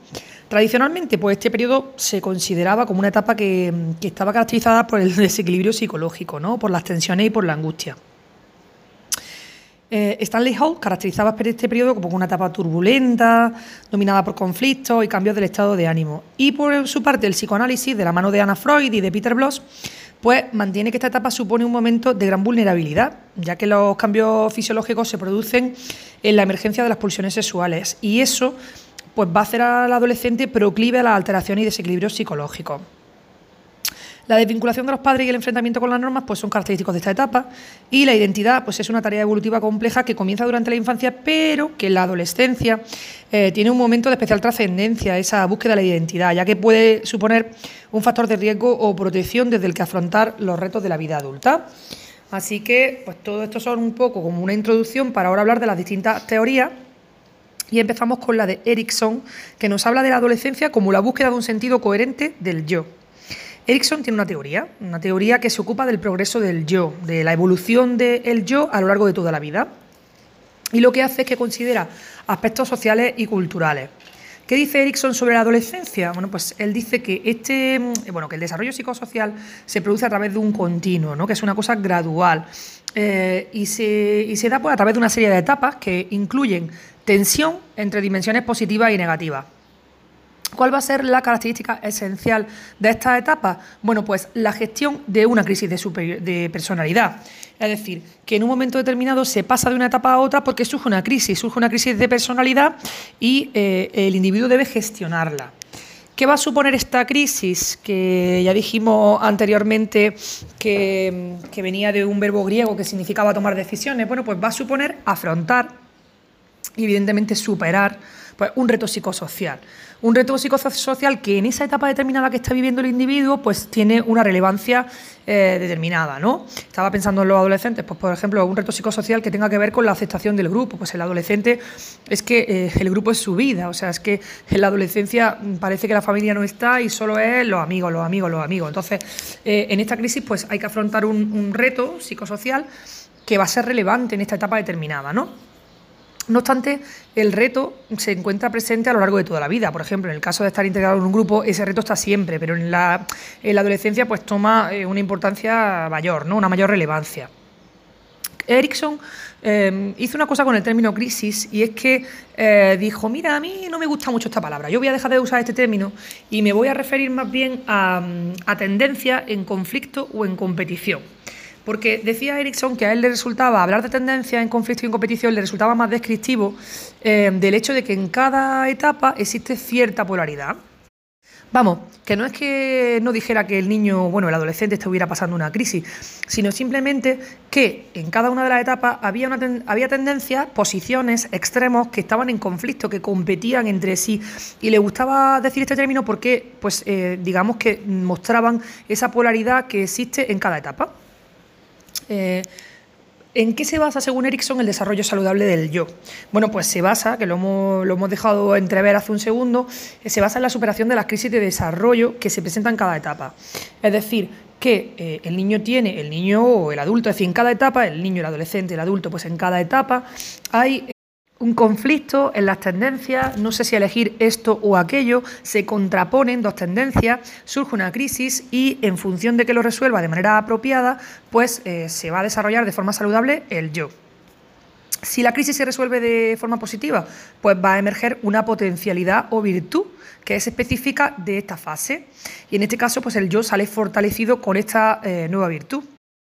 Tradicionalmente, pues este periodo se consideraba como una etapa que, estaba caracterizada por el (laughs) desequilibrio psicológico, ¿no? Por las tensiones y por la angustia. Eh, Stanley Hall caracterizaba este periodo como una etapa turbulenta, dominada por conflictos y cambios del estado de ánimo. Y por su parte, el psicoanálisis, de la mano de Anna Freud y de Peter Bloss, pues mantiene que esta etapa supone un momento de gran vulnerabilidad, ya que los cambios fisiológicos se producen en la emergencia de las pulsiones sexuales y eso pues va a hacer al adolescente proclive a las alteraciones y desequilibrios psicológicos. La desvinculación de los padres y el enfrentamiento con las normas pues son característicos de esta etapa y la identidad pues es una tarea evolutiva compleja que comienza durante la infancia pero que en la adolescencia eh, tiene un momento de especial trascendencia, esa búsqueda de la identidad, ya que puede suponer un factor de riesgo o protección desde el que afrontar los retos de la vida adulta. Así que pues todo esto son un poco como una introducción para ahora hablar de las distintas teorías y empezamos con la de Erickson, que nos habla de la adolescencia como la búsqueda de un sentido coherente del yo. Erickson tiene una teoría, una teoría que se ocupa del progreso del yo, de la evolución del yo a lo largo de toda la vida. Y lo que hace es que considera aspectos sociales y culturales. ¿Qué dice Erickson sobre la adolescencia? Bueno, pues él dice que este, bueno, que el desarrollo psicosocial se produce a través de un continuo, ¿no? que es una cosa gradual. Eh, y, se, y se da pues, a través de una serie de etapas que incluyen tensión entre dimensiones positivas y negativas. ¿Cuál va a ser la característica esencial de esta etapa? Bueno, pues la gestión de una crisis de, personalidad. Es decir, que en un momento determinado se pasa de una etapa a otra porque surge una crisis, surge una crisis de personalidad y eh, el individuo debe gestionarla. ¿Qué va a suponer esta crisis? Que ya dijimos anteriormente que, que venía de un verbo griego que significaba tomar decisiones. Bueno, pues va a suponer afrontar y evidentemente superar pues, un reto psicosocial. Un reto psicosocial que en esa etapa determinada que está viviendo el individuo, pues tiene una relevancia eh, determinada, ¿no? Estaba pensando en los adolescentes, pues por ejemplo, un reto psicosocial que tenga que ver con la aceptación del grupo. Pues el adolescente es que eh, el grupo es su vida, o sea, es que en la adolescencia parece que la familia no está y solo es los amigos, los amigos, los amigos. Entonces, eh, en esta crisis, pues hay que afrontar un, un reto psicosocial que va a ser relevante en esta etapa determinada, ¿no? No obstante, el reto se encuentra presente a lo largo de toda la vida. Por ejemplo, en el caso de estar integrado en un grupo, ese reto está siempre, pero en la, adolescencia pues toma eh, una importancia mayor, ¿no? una mayor relevancia. Erickson eh, hizo una cosa con el término crisis y es que eh, dijo, mira, a mí no me gusta mucho esta palabra, yo voy a dejar de usar este término y me voy a referir más bien a, a tendencia en conflicto o en competición. Porque decía Erickson que a él le resultaba, hablar de tendencia en conflicto y en competición, le resultaba más descriptivo eh, del hecho de que en cada etapa existe cierta polaridad. Vamos, que no es que no dijera que el niño, bueno, el adolescente estuviera pasando una crisis, sino simplemente que en cada una de las etapas había, había tendencias, posiciones, extremos que estaban en conflicto, que competían entre sí. Y le gustaba decir este término porque, pues, eh, digamos que mostraban esa polaridad que existe en cada etapa. Eh, ¿En qué se basa, según Erickson, el desarrollo saludable del yo? Bueno, pues se basa, que lo hemos, dejado entrever hace un segundo, eh, se basa en la superación de las crisis de desarrollo que se presentan en cada etapa. Es decir, que eh, el niño tiene, el niño o el adulto, es decir, en cada etapa, el niño, el adolescente, el adulto, pues en cada etapa hay un conflicto en las tendencias, no sé si elegir esto o aquello, se contraponen dos tendencias, surge una crisis y en función de que lo resuelva de manera apropiada, pues eh, se va a desarrollar de forma saludable el yo. Si la crisis se resuelve de forma positiva, pues va a emerger una potencialidad o virtud que es específica de esta fase. Y en este caso, pues el yo sale fortalecido con esta eh, nueva virtud.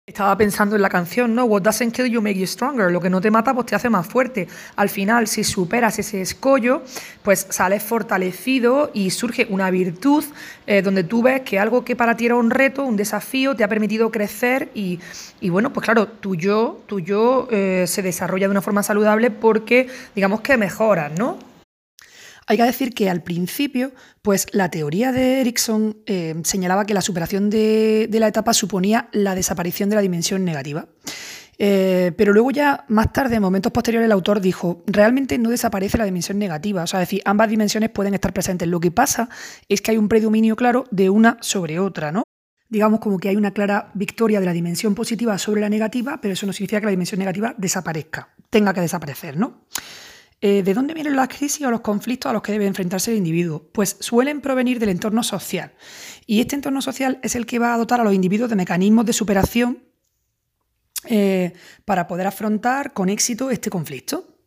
Estaba pensando en la canción, ¿no? What doesn't kill you make you stronger. Lo que no te mata, pues te hace más fuerte. Al final, si superas ese escollo, pues sales fortalecido y surge una virtud eh, donde tú ves que algo que para ti era un reto, un desafío, te ha permitido crecer y, bueno, pues claro, tu yo, tu yo eh, se desarrolla de una forma saludable porque, digamos que mejoras, ¿no? Hay que decir que al principio, pues la teoría de Erickson eh, señalaba que la superación de, la etapa suponía la desaparición de la dimensión negativa. Eh, pero luego ya más tarde, en momentos posteriores, el autor dijo, realmente no desaparece la dimensión negativa, o sea, es decir, ambas dimensiones pueden estar presentes. Lo que pasa es que hay un predominio claro de una sobre otra, ¿no? Digamos como que hay una clara victoria de la dimensión positiva sobre la negativa, pero eso no significa que la dimensión negativa desaparezca, tenga que desaparecer, ¿no? Eh, ¿De dónde vienen las crisis o los conflictos a los que debe enfrentarse el individuo? Pues suelen provenir del entorno social. Y este entorno social es el que va a dotar a los individuos de mecanismos de superación eh, para poder afrontar con éxito este conflicto.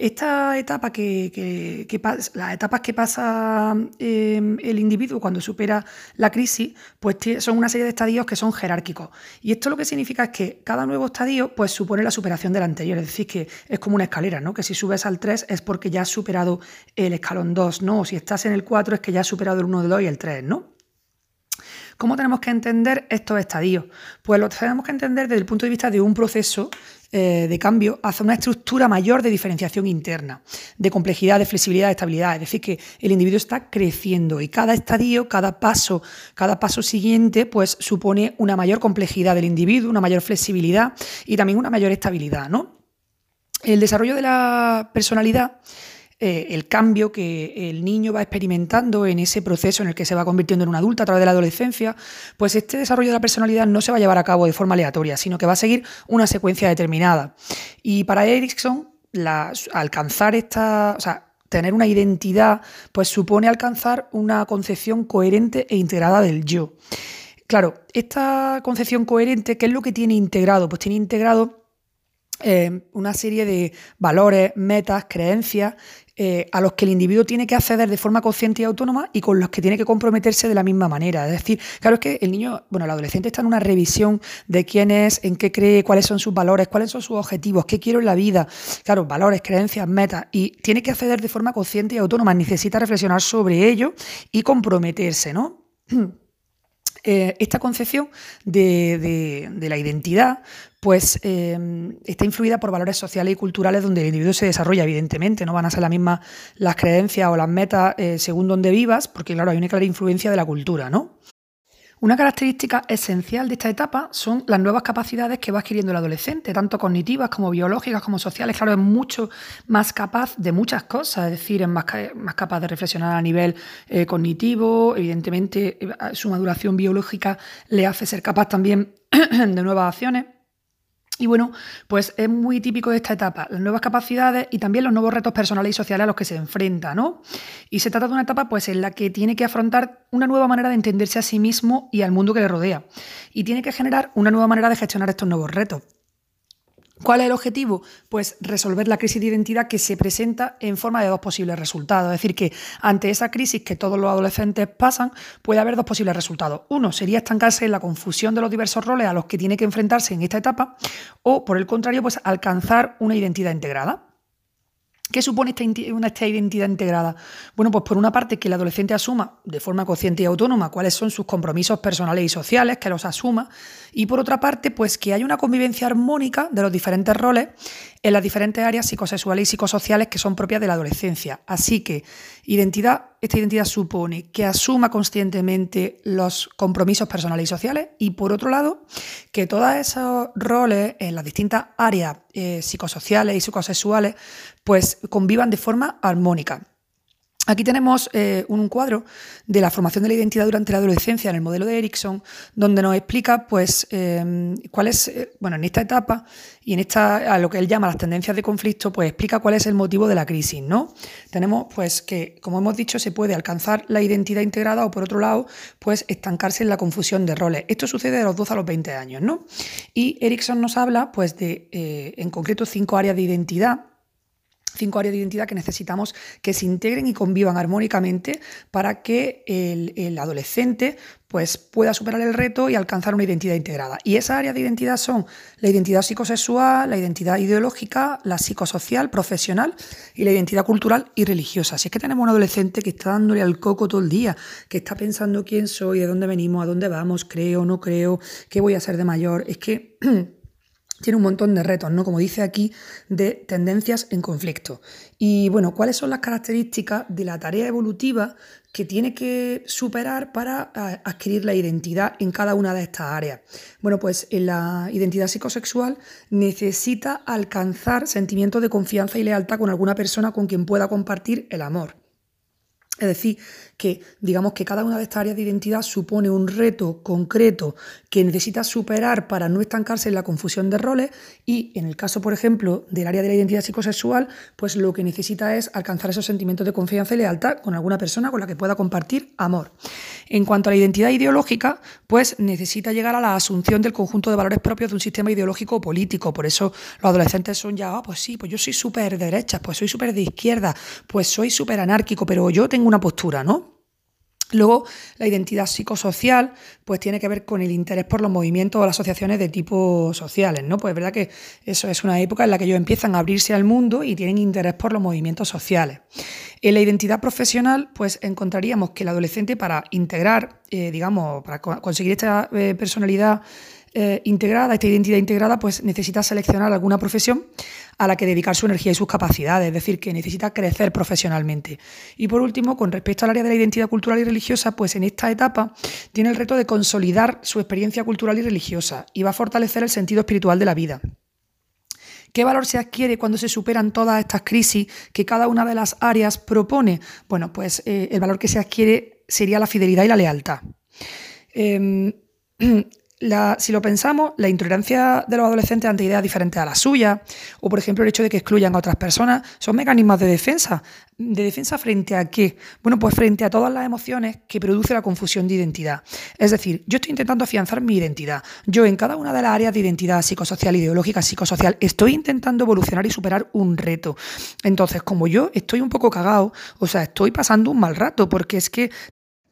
Esta etapa que, las etapas que pasa em, el individuo cuando supera la crisis, pues son una serie de estadios que son jerárquicos. Y esto lo que significa es que cada nuevo estadio pues, supone la superación del anterior. Es decir, que es como una escalera, ¿no? Que si subes al 3 es porque ya has superado el escalón 2, ¿no? O si estás en el 4 es que ya has superado el 1, el 2 y el 3, ¿no? ¿Cómo tenemos que entender estos estadios? Pues lo tenemos que entender desde el punto de vista de un proceso eh, de cambio hacia una estructura mayor de diferenciación interna, de complejidad, de flexibilidad, de estabilidad. Es decir, que el individuo está creciendo y cada estadio, cada paso, cada paso siguiente, pues supone una mayor complejidad del individuo, una mayor flexibilidad y también una mayor estabilidad, ¿no? El desarrollo de la personalidad eh, el cambio que el niño va experimentando en ese proceso en el que se va convirtiendo en un adulto a través de la adolescencia, pues este desarrollo de la personalidad no se va a llevar a cabo de forma aleatoria, sino que va a seguir una secuencia determinada. Y para Erickson, alcanzar esta, o sea, tener una identidad, pues supone alcanzar una concepción coherente e integrada del yo. Claro, esta concepción coherente, ¿qué es lo que tiene integrado? Pues tiene integrado eh, una serie de valores, metas, creencias eh, a los que el individuo tiene que acceder de forma consciente y autónoma y con los que tiene que comprometerse de la misma manera. Es decir, claro, es que el niño, bueno, el adolescente está en una revisión de quién es, en qué cree, cuáles son sus valores, cuáles son sus objetivos, qué quiero en la vida. Claro, valores, creencias, metas. Y tiene que acceder de forma consciente y autónoma. Necesita reflexionar sobre ello y comprometerse, ¿no? (clears throat) Eh, esta concepción de, la identidad pues eh, está influida por valores sociales y culturales donde el individuo se desarrolla, evidentemente, no van a ser las mismas las creencias o las metas eh, según donde vivas, porque claro, hay una clara influencia de la cultura, ¿no? Una característica esencial de esta etapa son las nuevas capacidades que va adquiriendo el adolescente, tanto cognitivas como biológicas como sociales. Claro, es mucho más capaz de muchas cosas, es decir, es más, capaz de reflexionar a nivel eh, cognitivo, evidentemente su maduración biológica le hace ser capaz también (clears throat) de nuevas acciones. Y bueno, pues es muy típico de esta etapa, las nuevas capacidades y también los nuevos retos personales y sociales a los que se enfrenta, ¿no? Y se trata de una etapa pues en la que tiene que afrontar una nueva manera de entenderse a sí mismo y al mundo que le rodea. Y tiene que generar una nueva manera de gestionar estos nuevos retos. ¿Cuál es el objetivo? Pues resolver la crisis de identidad que se presenta en forma de dos posibles resultados. Es decir, que ante esa crisis que todos los adolescentes pasan, puede haber dos posibles resultados. Uno sería estancarse en la confusión de los diversos roles a los que tiene que enfrentarse en esta etapa, o por el contrario, pues alcanzar una identidad integrada. ¿Qué supone esta, identidad integrada? Bueno, pues por una parte que el adolescente asuma de forma consciente y autónoma cuáles son sus compromisos personales y sociales, que los asuma, y por otra parte, pues que hay una convivencia armónica de los diferentes roles en las diferentes áreas psicosexuales y psicosociales que son propias de la adolescencia. Así que identidad, esta identidad supone que asuma conscientemente los compromisos personales y sociales y por otro lado, que todos esos roles en las distintas áreas eh, psicosociales y psicosexuales pues convivan de forma armónica. Aquí tenemos eh, un cuadro de la formación de la identidad durante la adolescencia en el modelo de Erickson, donde nos explica, pues, eh, cuál es, eh, bueno, en esta etapa y en esta, a lo que él llama las tendencias de conflicto, pues explica cuál es el motivo de la crisis, ¿no? Tenemos, pues, que, como hemos dicho, se puede alcanzar la identidad integrada o, por otro lado, pues, estancarse en la confusión de roles. Esto sucede de los 12 a los 20 años, ¿no? Y Erickson nos habla, pues, de, en concreto, cinco áreas de identidad cinco áreas de identidad que necesitamos que se integren y convivan armónicamente para que el, adolescente pues, pueda superar el reto y alcanzar una identidad integrada. Y esas áreas de identidad son la identidad psicosexual, la identidad ideológica, la psicosocial, profesional y la identidad cultural y religiosa. Si es que tenemos un adolescente que está dándole al coco todo el día, que está pensando quién soy, de dónde venimos, a dónde vamos, creo, no creo, qué voy a ser de mayor, es que... (clears throat) tiene un montón de retos, ¿no? Como dice aquí, de tendencias en conflicto. Y bueno, ¿cuáles son las características de la tarea evolutiva que tiene que superar para adquirir la identidad en cada una de estas áreas? Bueno, pues en la identidad psicosexual necesita alcanzar sentimientos de confianza y lealtad con alguna persona con quien pueda compartir el amor. Es decir, que digamos que cada una de estas áreas de identidad supone un reto concreto que necesita superar para no estancarse en la confusión de roles y en el caso, por ejemplo, del área de la identidad psicosexual, pues lo que necesita es alcanzar esos sentimientos de confianza y lealtad con alguna persona con la que pueda compartir amor. En cuanto a la identidad ideológica, pues necesita llegar a la asunción del conjunto de valores propios de un sistema ideológico político. Por eso los adolescentes son ya, ah, pues sí, pues yo soy súper de derecha, pues soy súper de izquierda, pues soy súper anárquico, pero yo tengo una postura, ¿no? Luego, la identidad psicosocial, pues tiene que ver con el interés por los movimientos o las asociaciones de tipo sociales, ¿no? Pues es verdad que eso es una época en la que ellos empiezan a abrirse al mundo y tienen interés por los movimientos sociales. En la identidad profesional, pues encontraríamos que el adolescente para integrar, eh, digamos, para conseguir esta eh, personalidad eh, integrada, esta identidad integrada, pues necesita seleccionar alguna profesión a la que dedicar su energía y sus capacidades, es decir, que necesita crecer profesionalmente. Y por último, con respecto al área de la identidad cultural y religiosa, pues en esta etapa tiene el reto de consolidar su experiencia cultural y religiosa y va a fortalecer el sentido espiritual de la vida. ¿Qué valor se adquiere cuando se superan todas estas crisis que cada una de las áreas propone? Bueno, pues eh, el valor que se adquiere sería la fidelidad y la lealtad. (clears throat) Em, si lo pensamos, la intolerancia de los adolescentes ante ideas diferentes a las suyas, o por ejemplo el hecho de que excluyan a otras personas, son mecanismos de defensa. ¿De defensa frente a qué? Bueno, pues frente a todas las emociones que produce la confusión de identidad. Es decir, yo estoy intentando afianzar mi identidad. Yo en cada una de las áreas de identidad psicosocial, ideológica, psicosocial, estoy intentando evolucionar y superar un reto. Entonces, como yo estoy un poco cagado, o sea, estoy pasando un mal rato, porque es que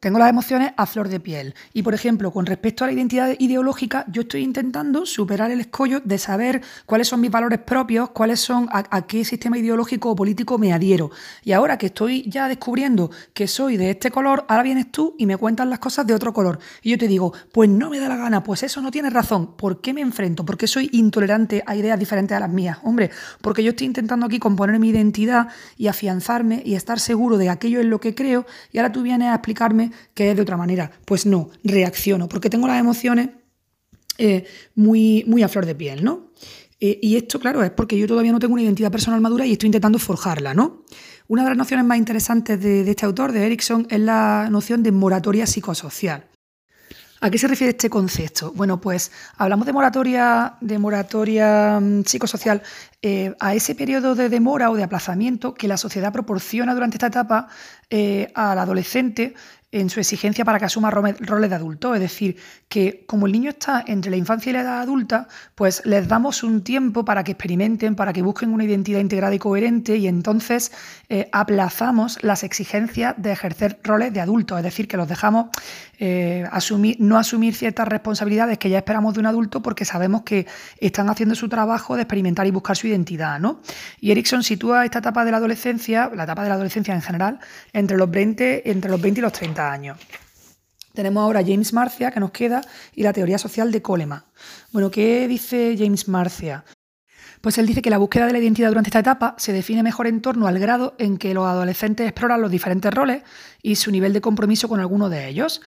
tengo las emociones a flor de piel. Y, por ejemplo, con respecto a la identidad ideológica, yo estoy intentando superar el escollo de saber cuáles son mis valores propios, cuáles son, a, qué sistema ideológico o político me adhiero. Y ahora que estoy ya descubriendo que soy de este color, ahora vienes tú y me cuentas las cosas de otro color. Y yo te digo, pues no me da la gana, pues eso no tiene razón. ¿Por qué me enfrento? ¿Por qué soy intolerante a ideas diferentes a las mías? Hombre, porque yo estoy intentando aquí componer mi identidad y afianzarme y estar seguro de aquello en lo que creo. Y ahora tú vienes a explicarme que es de otra manera. Pues no, reacciono, porque tengo las emociones eh, muy, muy a flor de piel, ¿no? Eh, y esto, claro, es porque yo todavía no tengo una identidad personal madura y estoy intentando forjarla, ¿no? Una de las nociones más interesantes de, este autor, de Erickson, es la noción de moratoria psicosocial. ¿A qué se refiere este concepto? Bueno, pues hablamos de moratoria, de moratoria mm, psicosocial eh, a ese periodo de demora o de aplazamiento que la sociedad proporciona durante esta etapa al adolescente en su exigencia para que asuma roles de adulto. Es decir, que como el niño está entre la infancia y la edad adulta, pues les damos un tiempo para que experimenten, para que busquen una identidad integrada y coherente y entonces eh, aplazamos las exigencias de ejercer roles de adulto. Es decir, que los dejamos eh, asumir, no asumir ciertas responsabilidades que ya esperamos de un adulto porque sabemos que están haciendo su trabajo de experimentar y buscar su identidad. ¿no? Y Erickson sitúa esta etapa de la adolescencia, la etapa de la adolescencia en general, entre los 20, entre los 20 y los 30 años. Tenemos ahora James Marcia, que nos queda, y la teoría social de Coleman. Bueno, ¿qué dice James Marcia? Pues él dice que la búsqueda de la identidad durante esta etapa se define mejor en torno al grado en que los adolescentes exploran los diferentes roles y su nivel de compromiso con alguno de ellos.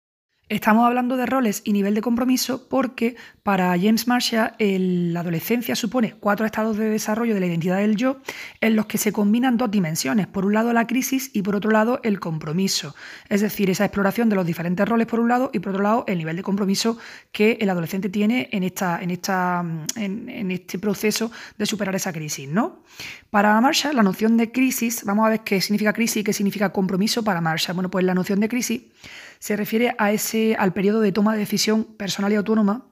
Estamos hablando de roles y nivel de compromiso porque para James Marshall la adolescencia supone cuatro estados de desarrollo de la identidad del yo en los que se combinan dos dimensiones. Por un lado la crisis y por otro lado el compromiso. Es decir, esa exploración de los diferentes roles por un lado y por otro lado el nivel de compromiso que el adolescente tiene en, esta, en, esta, en, este proceso de superar esa crisis. ¿no? Para Marshall la noción de crisis, vamos a ver qué significa crisis y qué significa compromiso para Marshall. Bueno, pues la noción de crisis se refiere a ese, al periodo de toma de decisión personal y autónoma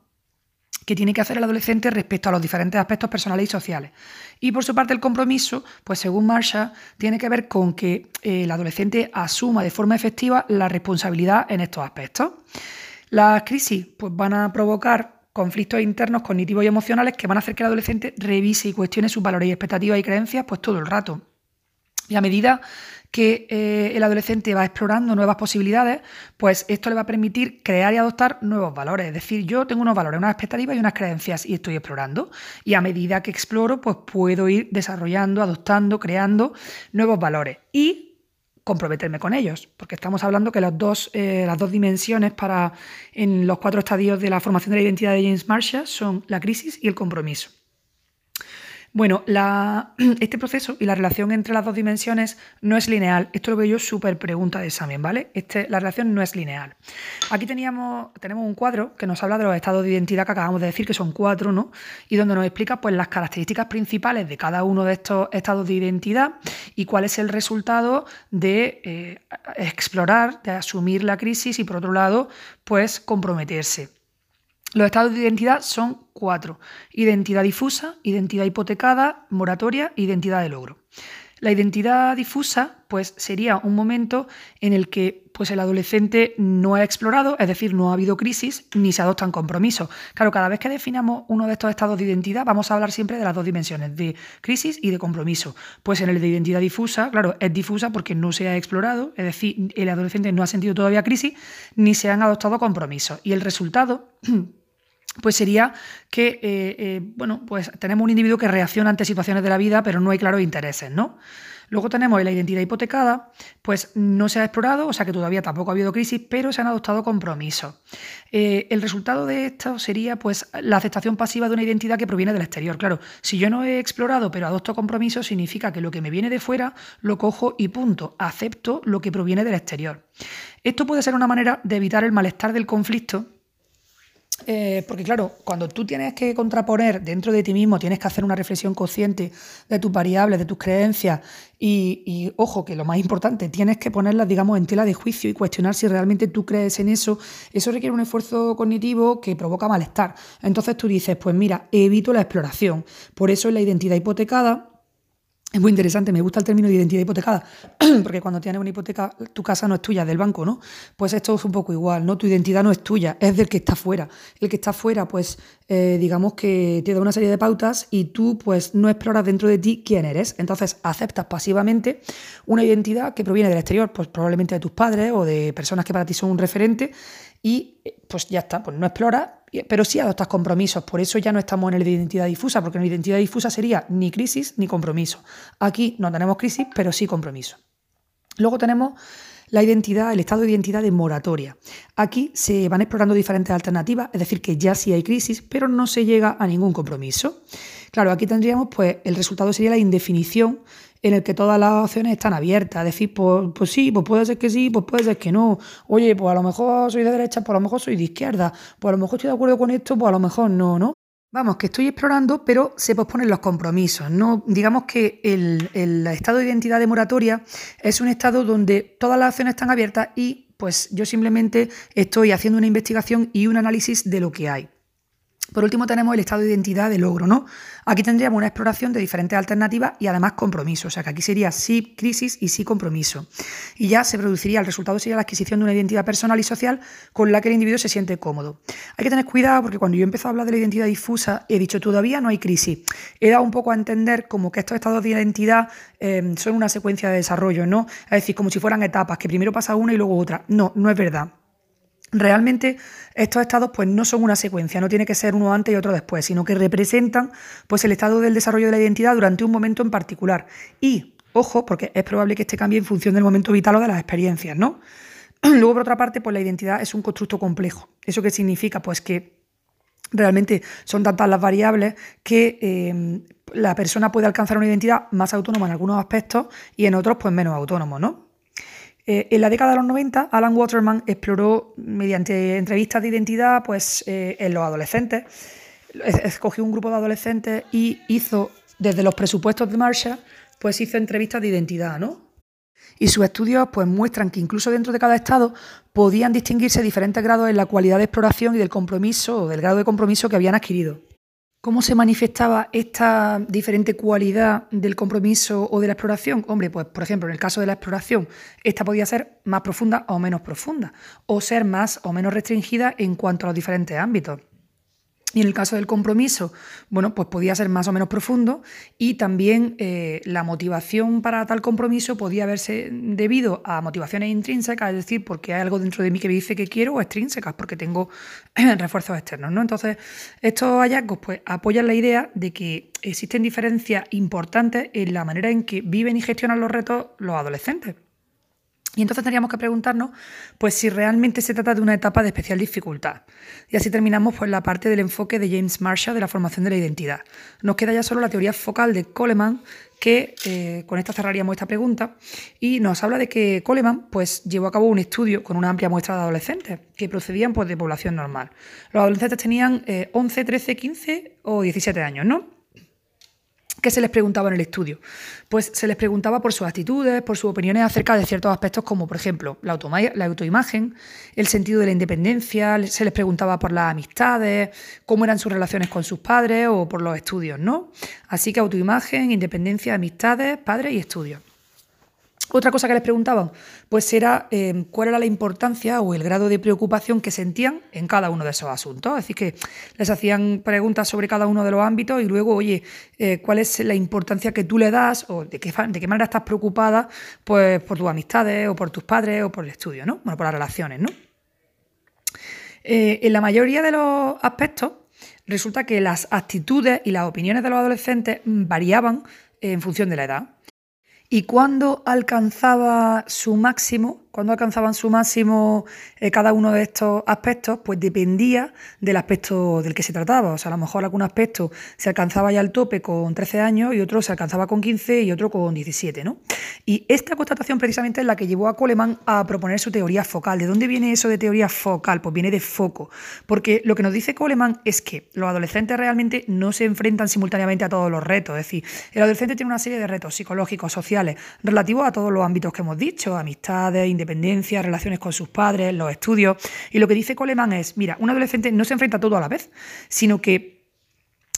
que tiene que hacer el adolescente respecto a los diferentes aspectos personales y sociales. Y por su parte el compromiso, pues según Marshall, tiene que ver con que eh, el adolescente asuma de forma efectiva la responsabilidad en estos aspectos. Las crisis pues, van a provocar conflictos internos cognitivos y emocionales que van a hacer que el adolescente revise y cuestione sus valores y expectativas y creencias pues todo el rato. Y a medida que eh, el adolescente va explorando nuevas posibilidades, pues esto le va a permitir crear y adoptar nuevos valores. Es decir, yo tengo unos valores, unas expectativas y unas creencias y estoy explorando. Y a medida que exploro, pues puedo ir desarrollando, adoptando, creando nuevos valores. Y comprometerme con ellos, porque estamos hablando que las dos, eh, las dos dimensiones para en los cuatro estadios de la formación de la identidad de James Marshall son la crisis y el compromiso. Bueno, (clears throat) este proceso y la relación entre las dos dimensiones no es lineal. Esto lo veo yo súper pregunta de examen, ¿vale? Este, la relación no es lineal. Aquí teníamos, tenemos un cuadro que nos habla de los estados de identidad que acabamos de decir, que son cuatro, ¿no? Y donde nos explica pues, las características principales de cada uno de estos estados de identidad y cuál es el resultado de eh, explorar, de asumir la crisis y, por otro lado, pues comprometerse. Los estados de identidad son cuatro. Identidad difusa, identidad hipotecada, moratoria identidad de logro. La identidad difusa pues, sería un momento en el que pues, el adolescente no ha explorado, es decir, no ha habido crisis ni se adoptan compromisos. Claro, cada vez que definamos uno de estos estados de identidad vamos a hablar siempre de las dos dimensiones, de crisis y de compromiso. Pues en el de identidad difusa, claro, es difusa porque no se ha explorado, es decir, el adolescente no ha sentido todavía crisis ni se han adoptado compromisos. Y el resultado (clears throat) pues sería que, eh, eh, bueno, pues tenemos un individuo que reacciona ante situaciones de la vida, pero no hay claros intereses, ¿no? Luego tenemos la identidad hipotecada, pues no se ha explorado, o sea que todavía tampoco ha habido crisis, pero se han adoptado compromisos. Eh, el resultado de esto sería pues la aceptación pasiva de una identidad que proviene del exterior. Claro, si yo no he explorado pero adopto compromisos, significa que lo que me viene de fuera lo cojo y punto, acepto lo que proviene del exterior. Esto puede ser una manera de evitar el malestar del conflicto eh, porque claro, cuando tú tienes que contraponer dentro de ti mismo, tienes que hacer una reflexión consciente de tus variables, de tus creencias y, ojo, que lo más importante, tienes que ponerlas, digamos, en tela de juicio y cuestionar si realmente tú crees en eso. Eso requiere un esfuerzo cognitivo que provoca malestar. Entonces tú dices, pues mira, evito la exploración. Por eso en la identidad hipotecada es muy interesante, me gusta el término de identidad hipotecada, (clears throat) porque cuando tienes una hipoteca, tu casa no es tuya, es del banco, ¿no? Pues esto es un poco igual, ¿no? Tu identidad no es tuya, es del que está fuera. El que está fuera, pues, eh, digamos que te da una serie de pautas y tú, pues, no exploras dentro de ti quién eres. Entonces, aceptas pasivamente una identidad que proviene del exterior, pues probablemente de tus padres o de personas que para ti son un referente, y eh, pues ya está, pues no exploras pero sí adoptas compromisos. Por eso ya no estamos en el de identidad difusa, porque en la identidad difusa sería ni crisis ni compromiso. Aquí no tenemos crisis, pero sí compromiso. Luego tenemos la identidad, el estado de identidad de moratoria. Aquí se van explorando diferentes alternativas, es decir, que ya sí hay crisis, pero no se llega a ningún compromiso. Claro, aquí tendríamos, pues, el resultado sería la indefinición en el que todas las opciones están abiertas. Decir, pues, pues, sí, pues puede ser que sí, pues puede ser que no. Oye, pues a lo mejor soy de derecha, pues a lo mejor soy de izquierda, pues a lo mejor estoy de acuerdo con esto, pues a lo mejor no, ¿no? Vamos, que estoy explorando, pero se posponen los compromisos. No, digamos que el, el estado de identidad de moratoria es un estado donde todas las opciones están abiertas y pues yo simplemente estoy haciendo una investigación y un análisis de lo que hay. Por último tenemos el estado de identidad de logro, ¿no? Aquí tendríamos una exploración de diferentes alternativas y además compromiso, o sea que aquí sería sí crisis y sí compromiso. Y ya se produciría, el resultado sería la adquisición de una identidad personal y social con la que el individuo se siente cómodo. Hay que tener cuidado porque cuando yo empiezo a hablar de la identidad difusa, he dicho todavía no hay crisis. He dado un poco a entender como que estos estados de identidad eh, son una secuencia de desarrollo, ¿no? Es decir, como si fueran etapas, que primero pasa una y luego otra. No, no es verdad. Realmente estos estados pues no son una secuencia, no tiene que ser uno antes y otro después, sino que representan pues el estado del desarrollo de la identidad durante un momento en particular. Y, ojo, porque es probable que este cambie en función del momento vital o de las experiencias, ¿no? (clears throat) Luego, por otra parte, pues la identidad es un constructo complejo. ¿Eso qué significa? Pues que realmente son tantas las variables que eh, la persona puede alcanzar una identidad más autónoma en algunos aspectos y en otros pues menos autónomo, ¿no? Eh, en la década de los 90, Alan Waterman exploró mediante entrevistas de identidad pues, eh, en los adolescentes. Escogió un grupo de adolescentes y hizo, desde los presupuestos de Marshall, pues hizo entrevistas de identidad, ¿no? Y sus estudios pues, muestran que incluso dentro de cada estado podían distinguirse diferentes grados en la cualidad de exploración y del compromiso o del grado de compromiso que habían adquirido. ¿Cómo se manifestaba esta diferente cualidad del compromiso o de la exploración? Hombre, pues por ejemplo, en el caso de la exploración, esta podía ser más profunda o menos profunda, o ser más o menos restringida en cuanto a los diferentes ámbitos. Y en el caso del compromiso, bueno, pues podía ser más o menos profundo y también eh, la motivación para tal compromiso podía haberse debido a motivaciones intrínsecas, es decir, porque hay algo dentro de mí que me dice que quiero, o extrínsecas, porque tengo (clears throat) refuerzos externos, ¿no? Entonces, estos hallazgos pues apoyan la idea de que existen diferencias importantes en la manera en que viven y gestionan los retos los adolescentes. Y entonces tendríamos que preguntarnos pues, si realmente se trata de una etapa de especial dificultad. Y así terminamos pues, la parte del enfoque de James Marshall de la formación de la identidad. Nos queda ya solo la teoría focal de Coleman, que eh, con esta cerraríamos esta pregunta, y nos habla de que Coleman pues, llevó a cabo un estudio con una amplia muestra de adolescentes que procedían pues, de población normal. Los adolescentes tenían 11, 13, 15 o 17 años, ¿no? ¿Qué se les preguntaba en el estudio? Pues se les preguntaba por sus actitudes, por sus opiniones acerca de ciertos aspectos como, por ejemplo, la, la autoimagen, el sentido de la independencia, se les preguntaba por las amistades, cómo eran sus relaciones con sus padres o por los estudios, ¿no? Así que autoimagen, independencia, amistades, padres y estudios. Otra cosa que les preguntaban, pues era em, cuál era la importancia o el grado de preocupación que sentían en cada uno de esos asuntos. Es decir, que les hacían preguntas sobre cada uno de los ámbitos y luego, oye, eh, ¿cuál es la importancia que tú le das o de qué, de qué manera estás preocupada pues, por tus amistades o por tus padres o por el estudio, ¿no? Bueno, por las relaciones, ¿no? Eh, en la mayoría de los aspectos resulta que las actitudes y las opiniones de los adolescentes variaban en función de la edad. Y cuando alcanzaba su máximo, cuando alcanzaban su máximo eh, cada uno de estos aspectos, pues dependía del aspecto del que se trataba. O sea, a lo mejor algún aspecto se alcanzaba ya al tope con 13 años y otro se alcanzaba con 15 y otro con 17, ¿no? Y esta constatación precisamente es la que llevó a Coleman a proponer su teoría focal. ¿De dónde viene eso de teoría focal? Pues viene de foco. Porque lo que nos dice Coleman es que los adolescentes realmente no se enfrentan simultáneamente a todos los retos. Es decir, el adolescente tiene una serie de retos psicológicos, sociales, relativos a todos los ámbitos que hemos dicho, amistades, independencia independencia, relaciones con sus padres, los estudios. Y lo que dice Coleman es, mira, un adolescente no se enfrenta a todo a la vez, sino que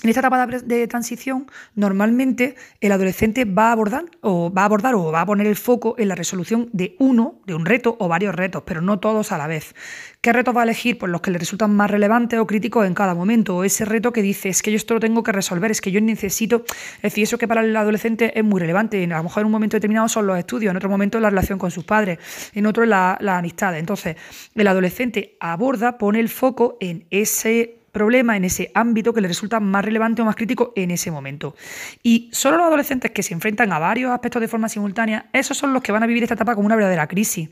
en esta etapa de transición, normalmente el adolescente va a abordar o va a abordar o va a poner el foco en la resolución de uno, de un reto o varios retos, pero no todos a la vez. ¿Qué retos va a elegir? Pues los que le resultan más relevantes o críticos en cada momento, o ese reto que dice, es que yo esto lo tengo que resolver, es que yo necesito, es decir, eso que para el adolescente es muy relevante, a lo mejor en un momento determinado son los estudios, en otro momento la relación con sus padres, en otro la, la amistad. Entonces, el adolescente aborda, pone el foco en ese problema en ese ámbito que le resulta más relevante o más crítico en ese momento. Y solo los adolescentes que se enfrentan a varios aspectos de forma simultánea, esos son los que van a vivir esta etapa como una verdadera crisis.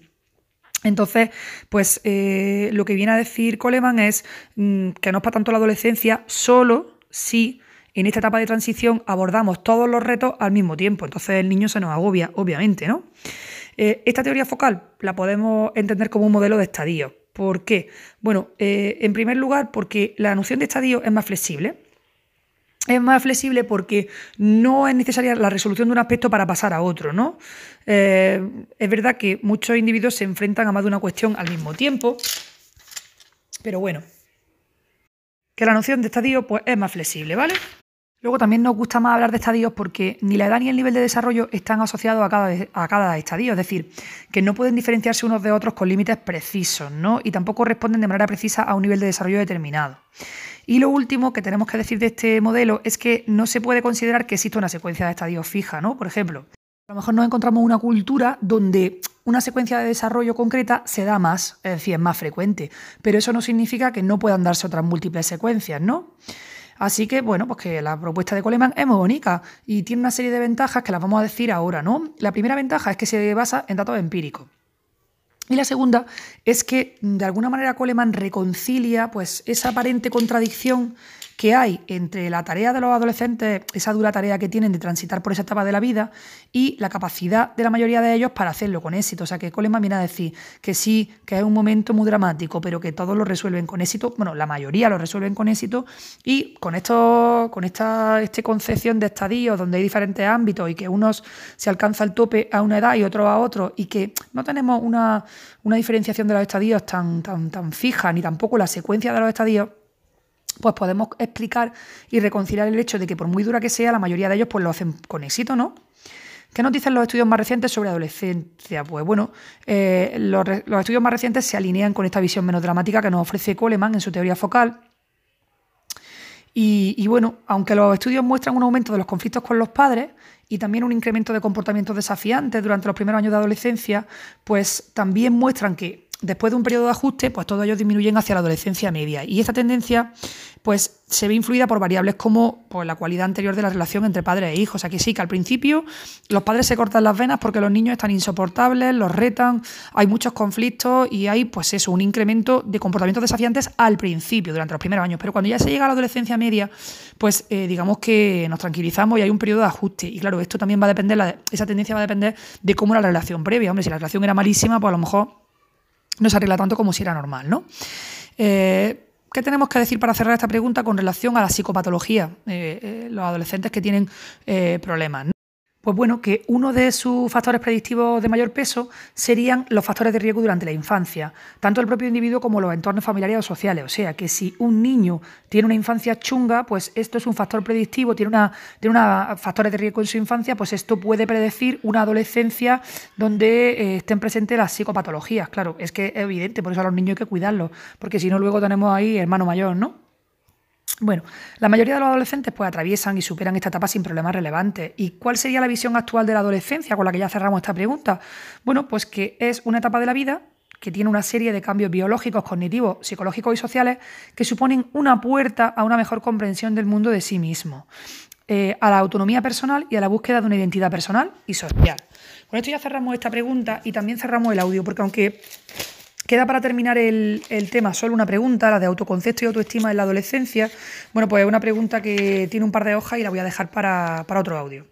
Entonces, pues eh, lo que viene a decir Coleman es mm, que no es para tanto la adolescencia, solo si en esta etapa de transición abordamos todos los retos al mismo tiempo. Entonces el niño se nos agobia, obviamente, ¿no? Eh, esta teoría focal la podemos entender como un modelo de estadio. ¿Por qué? Bueno, eh, en primer lugar, porque la noción de estadio es más flexible. Es más flexible porque no es necesaria la resolución de un aspecto para pasar a otro, ¿no? Eh, es verdad que muchos individuos se enfrentan a más de una cuestión al mismo tiempo, pero bueno, que la noción de estadio pues, es más flexible, ¿vale? Luego también nos gusta más hablar de estadios porque ni la edad ni el nivel de desarrollo están asociados a cada, a cada estadio, es decir, que no pueden diferenciarse unos de otros con límites precisos, ¿no? Y tampoco responden de manera precisa a un nivel de desarrollo determinado. Y lo último que tenemos que decir de este modelo es que no se puede considerar que exista una secuencia de estadios fija, ¿no? Por ejemplo, a lo mejor nos encontramos una cultura donde una secuencia de desarrollo concreta se da más, es decir, es más frecuente, pero eso no significa que no puedan darse otras múltiples secuencias, ¿no? Así que, bueno, pues que la propuesta de Coleman es muy bonita y tiene una serie de ventajas que las vamos a decir ahora, ¿no? La primera ventaja es que se basa en datos empíricos. Y la segunda es que de alguna manera Coleman reconcilia pues esa aparente contradicción que hay entre la tarea de los adolescentes, esa dura tarea que tienen de transitar por esa etapa de la vida, y la capacidad de la mayoría de ellos para hacerlo con éxito. O sea, que Coleman viene a decir que sí, que es un momento muy dramático, pero que todos lo resuelven con éxito, bueno, la mayoría lo resuelven con éxito, y con esto, con esta este concepción de estadios donde hay diferentes ámbitos y que unos se alcanza el tope a una edad y otros a otro, y que no tenemos una, una diferenciación de los estadios tan, tan, tan fija, ni tampoco la secuencia de los estadios, pues podemos explicar y reconciliar el hecho de que por muy dura que sea, la mayoría de ellos pues lo hacen con éxito, ¿no? ¿Qué nos dicen los estudios más recientes sobre adolescencia? Pues bueno, eh, los, estudios más recientes se alinean con esta visión menos dramática que nos ofrece Coleman en su teoría focal. Y, y, bueno, aunque los estudios muestran un aumento de los conflictos con los padres y también un incremento de comportamientos desafiantes durante los primeros años de adolescencia, pues también muestran que después de un periodo de ajuste, pues todos ellos disminuyen hacia la adolescencia media. Y esta tendencia, pues, se ve influida por variables como pues, la cualidad anterior de la relación entre padres e hijos. Que sí, que al principio los padres se cortan las venas porque los niños están insoportables, los retan, hay muchos conflictos y hay, pues eso, un incremento de comportamientos desafiantes al principio, durante los primeros años. Pero cuando ya se llega a la adolescencia media, pues eh, digamos que nos tranquilizamos y hay un periodo de ajuste. Y claro, esto también va a depender, esa tendencia va a depender de cómo era la relación previa. Hombre, si la relación era malísima, pues a lo mejor no se arregla tanto como si era normal, ¿no? Eh, ¿Qué tenemos que decir para cerrar esta pregunta con relación a la psicopatología? Eh, eh, los adolescentes que tienen problemas. Pues bueno, que uno de sus factores predictivos de mayor peso serían los factores de riesgo durante la infancia, tanto el propio individuo como los entornos familiares o sociales. O sea, que si un niño tiene una infancia chunga, pues esto es un factor predictivo, tiene, una, tiene factores de riesgo en su infancia, pues esto puede predecir una adolescencia donde eh, estén presentes las psicopatologías. Claro, es que es evidente, por eso a los niños hay que cuidarlos, porque si no luego tenemos ahí hermano mayor, ¿no? Bueno, la mayoría de los adolescentes pues atraviesan y superan esta etapa sin problemas relevantes. ¿Y cuál sería la visión actual de la adolescencia con la que ya cerramos esta pregunta? Bueno, pues que es una etapa de la vida que tiene una serie de cambios biológicos, cognitivos, psicológicos y sociales que suponen una puerta a una mejor comprensión del mundo de sí mismo, eh, a la autonomía personal y a la búsqueda de una identidad personal y social. Con esto ya cerramos esta pregunta y también cerramos el audio, porque aunque Queda para terminar el, tema solo una pregunta, la de autoconcepto y autoestima en la adolescencia. Bueno, pues es una pregunta que tiene un par de hojas y la voy a dejar para, para otro audio.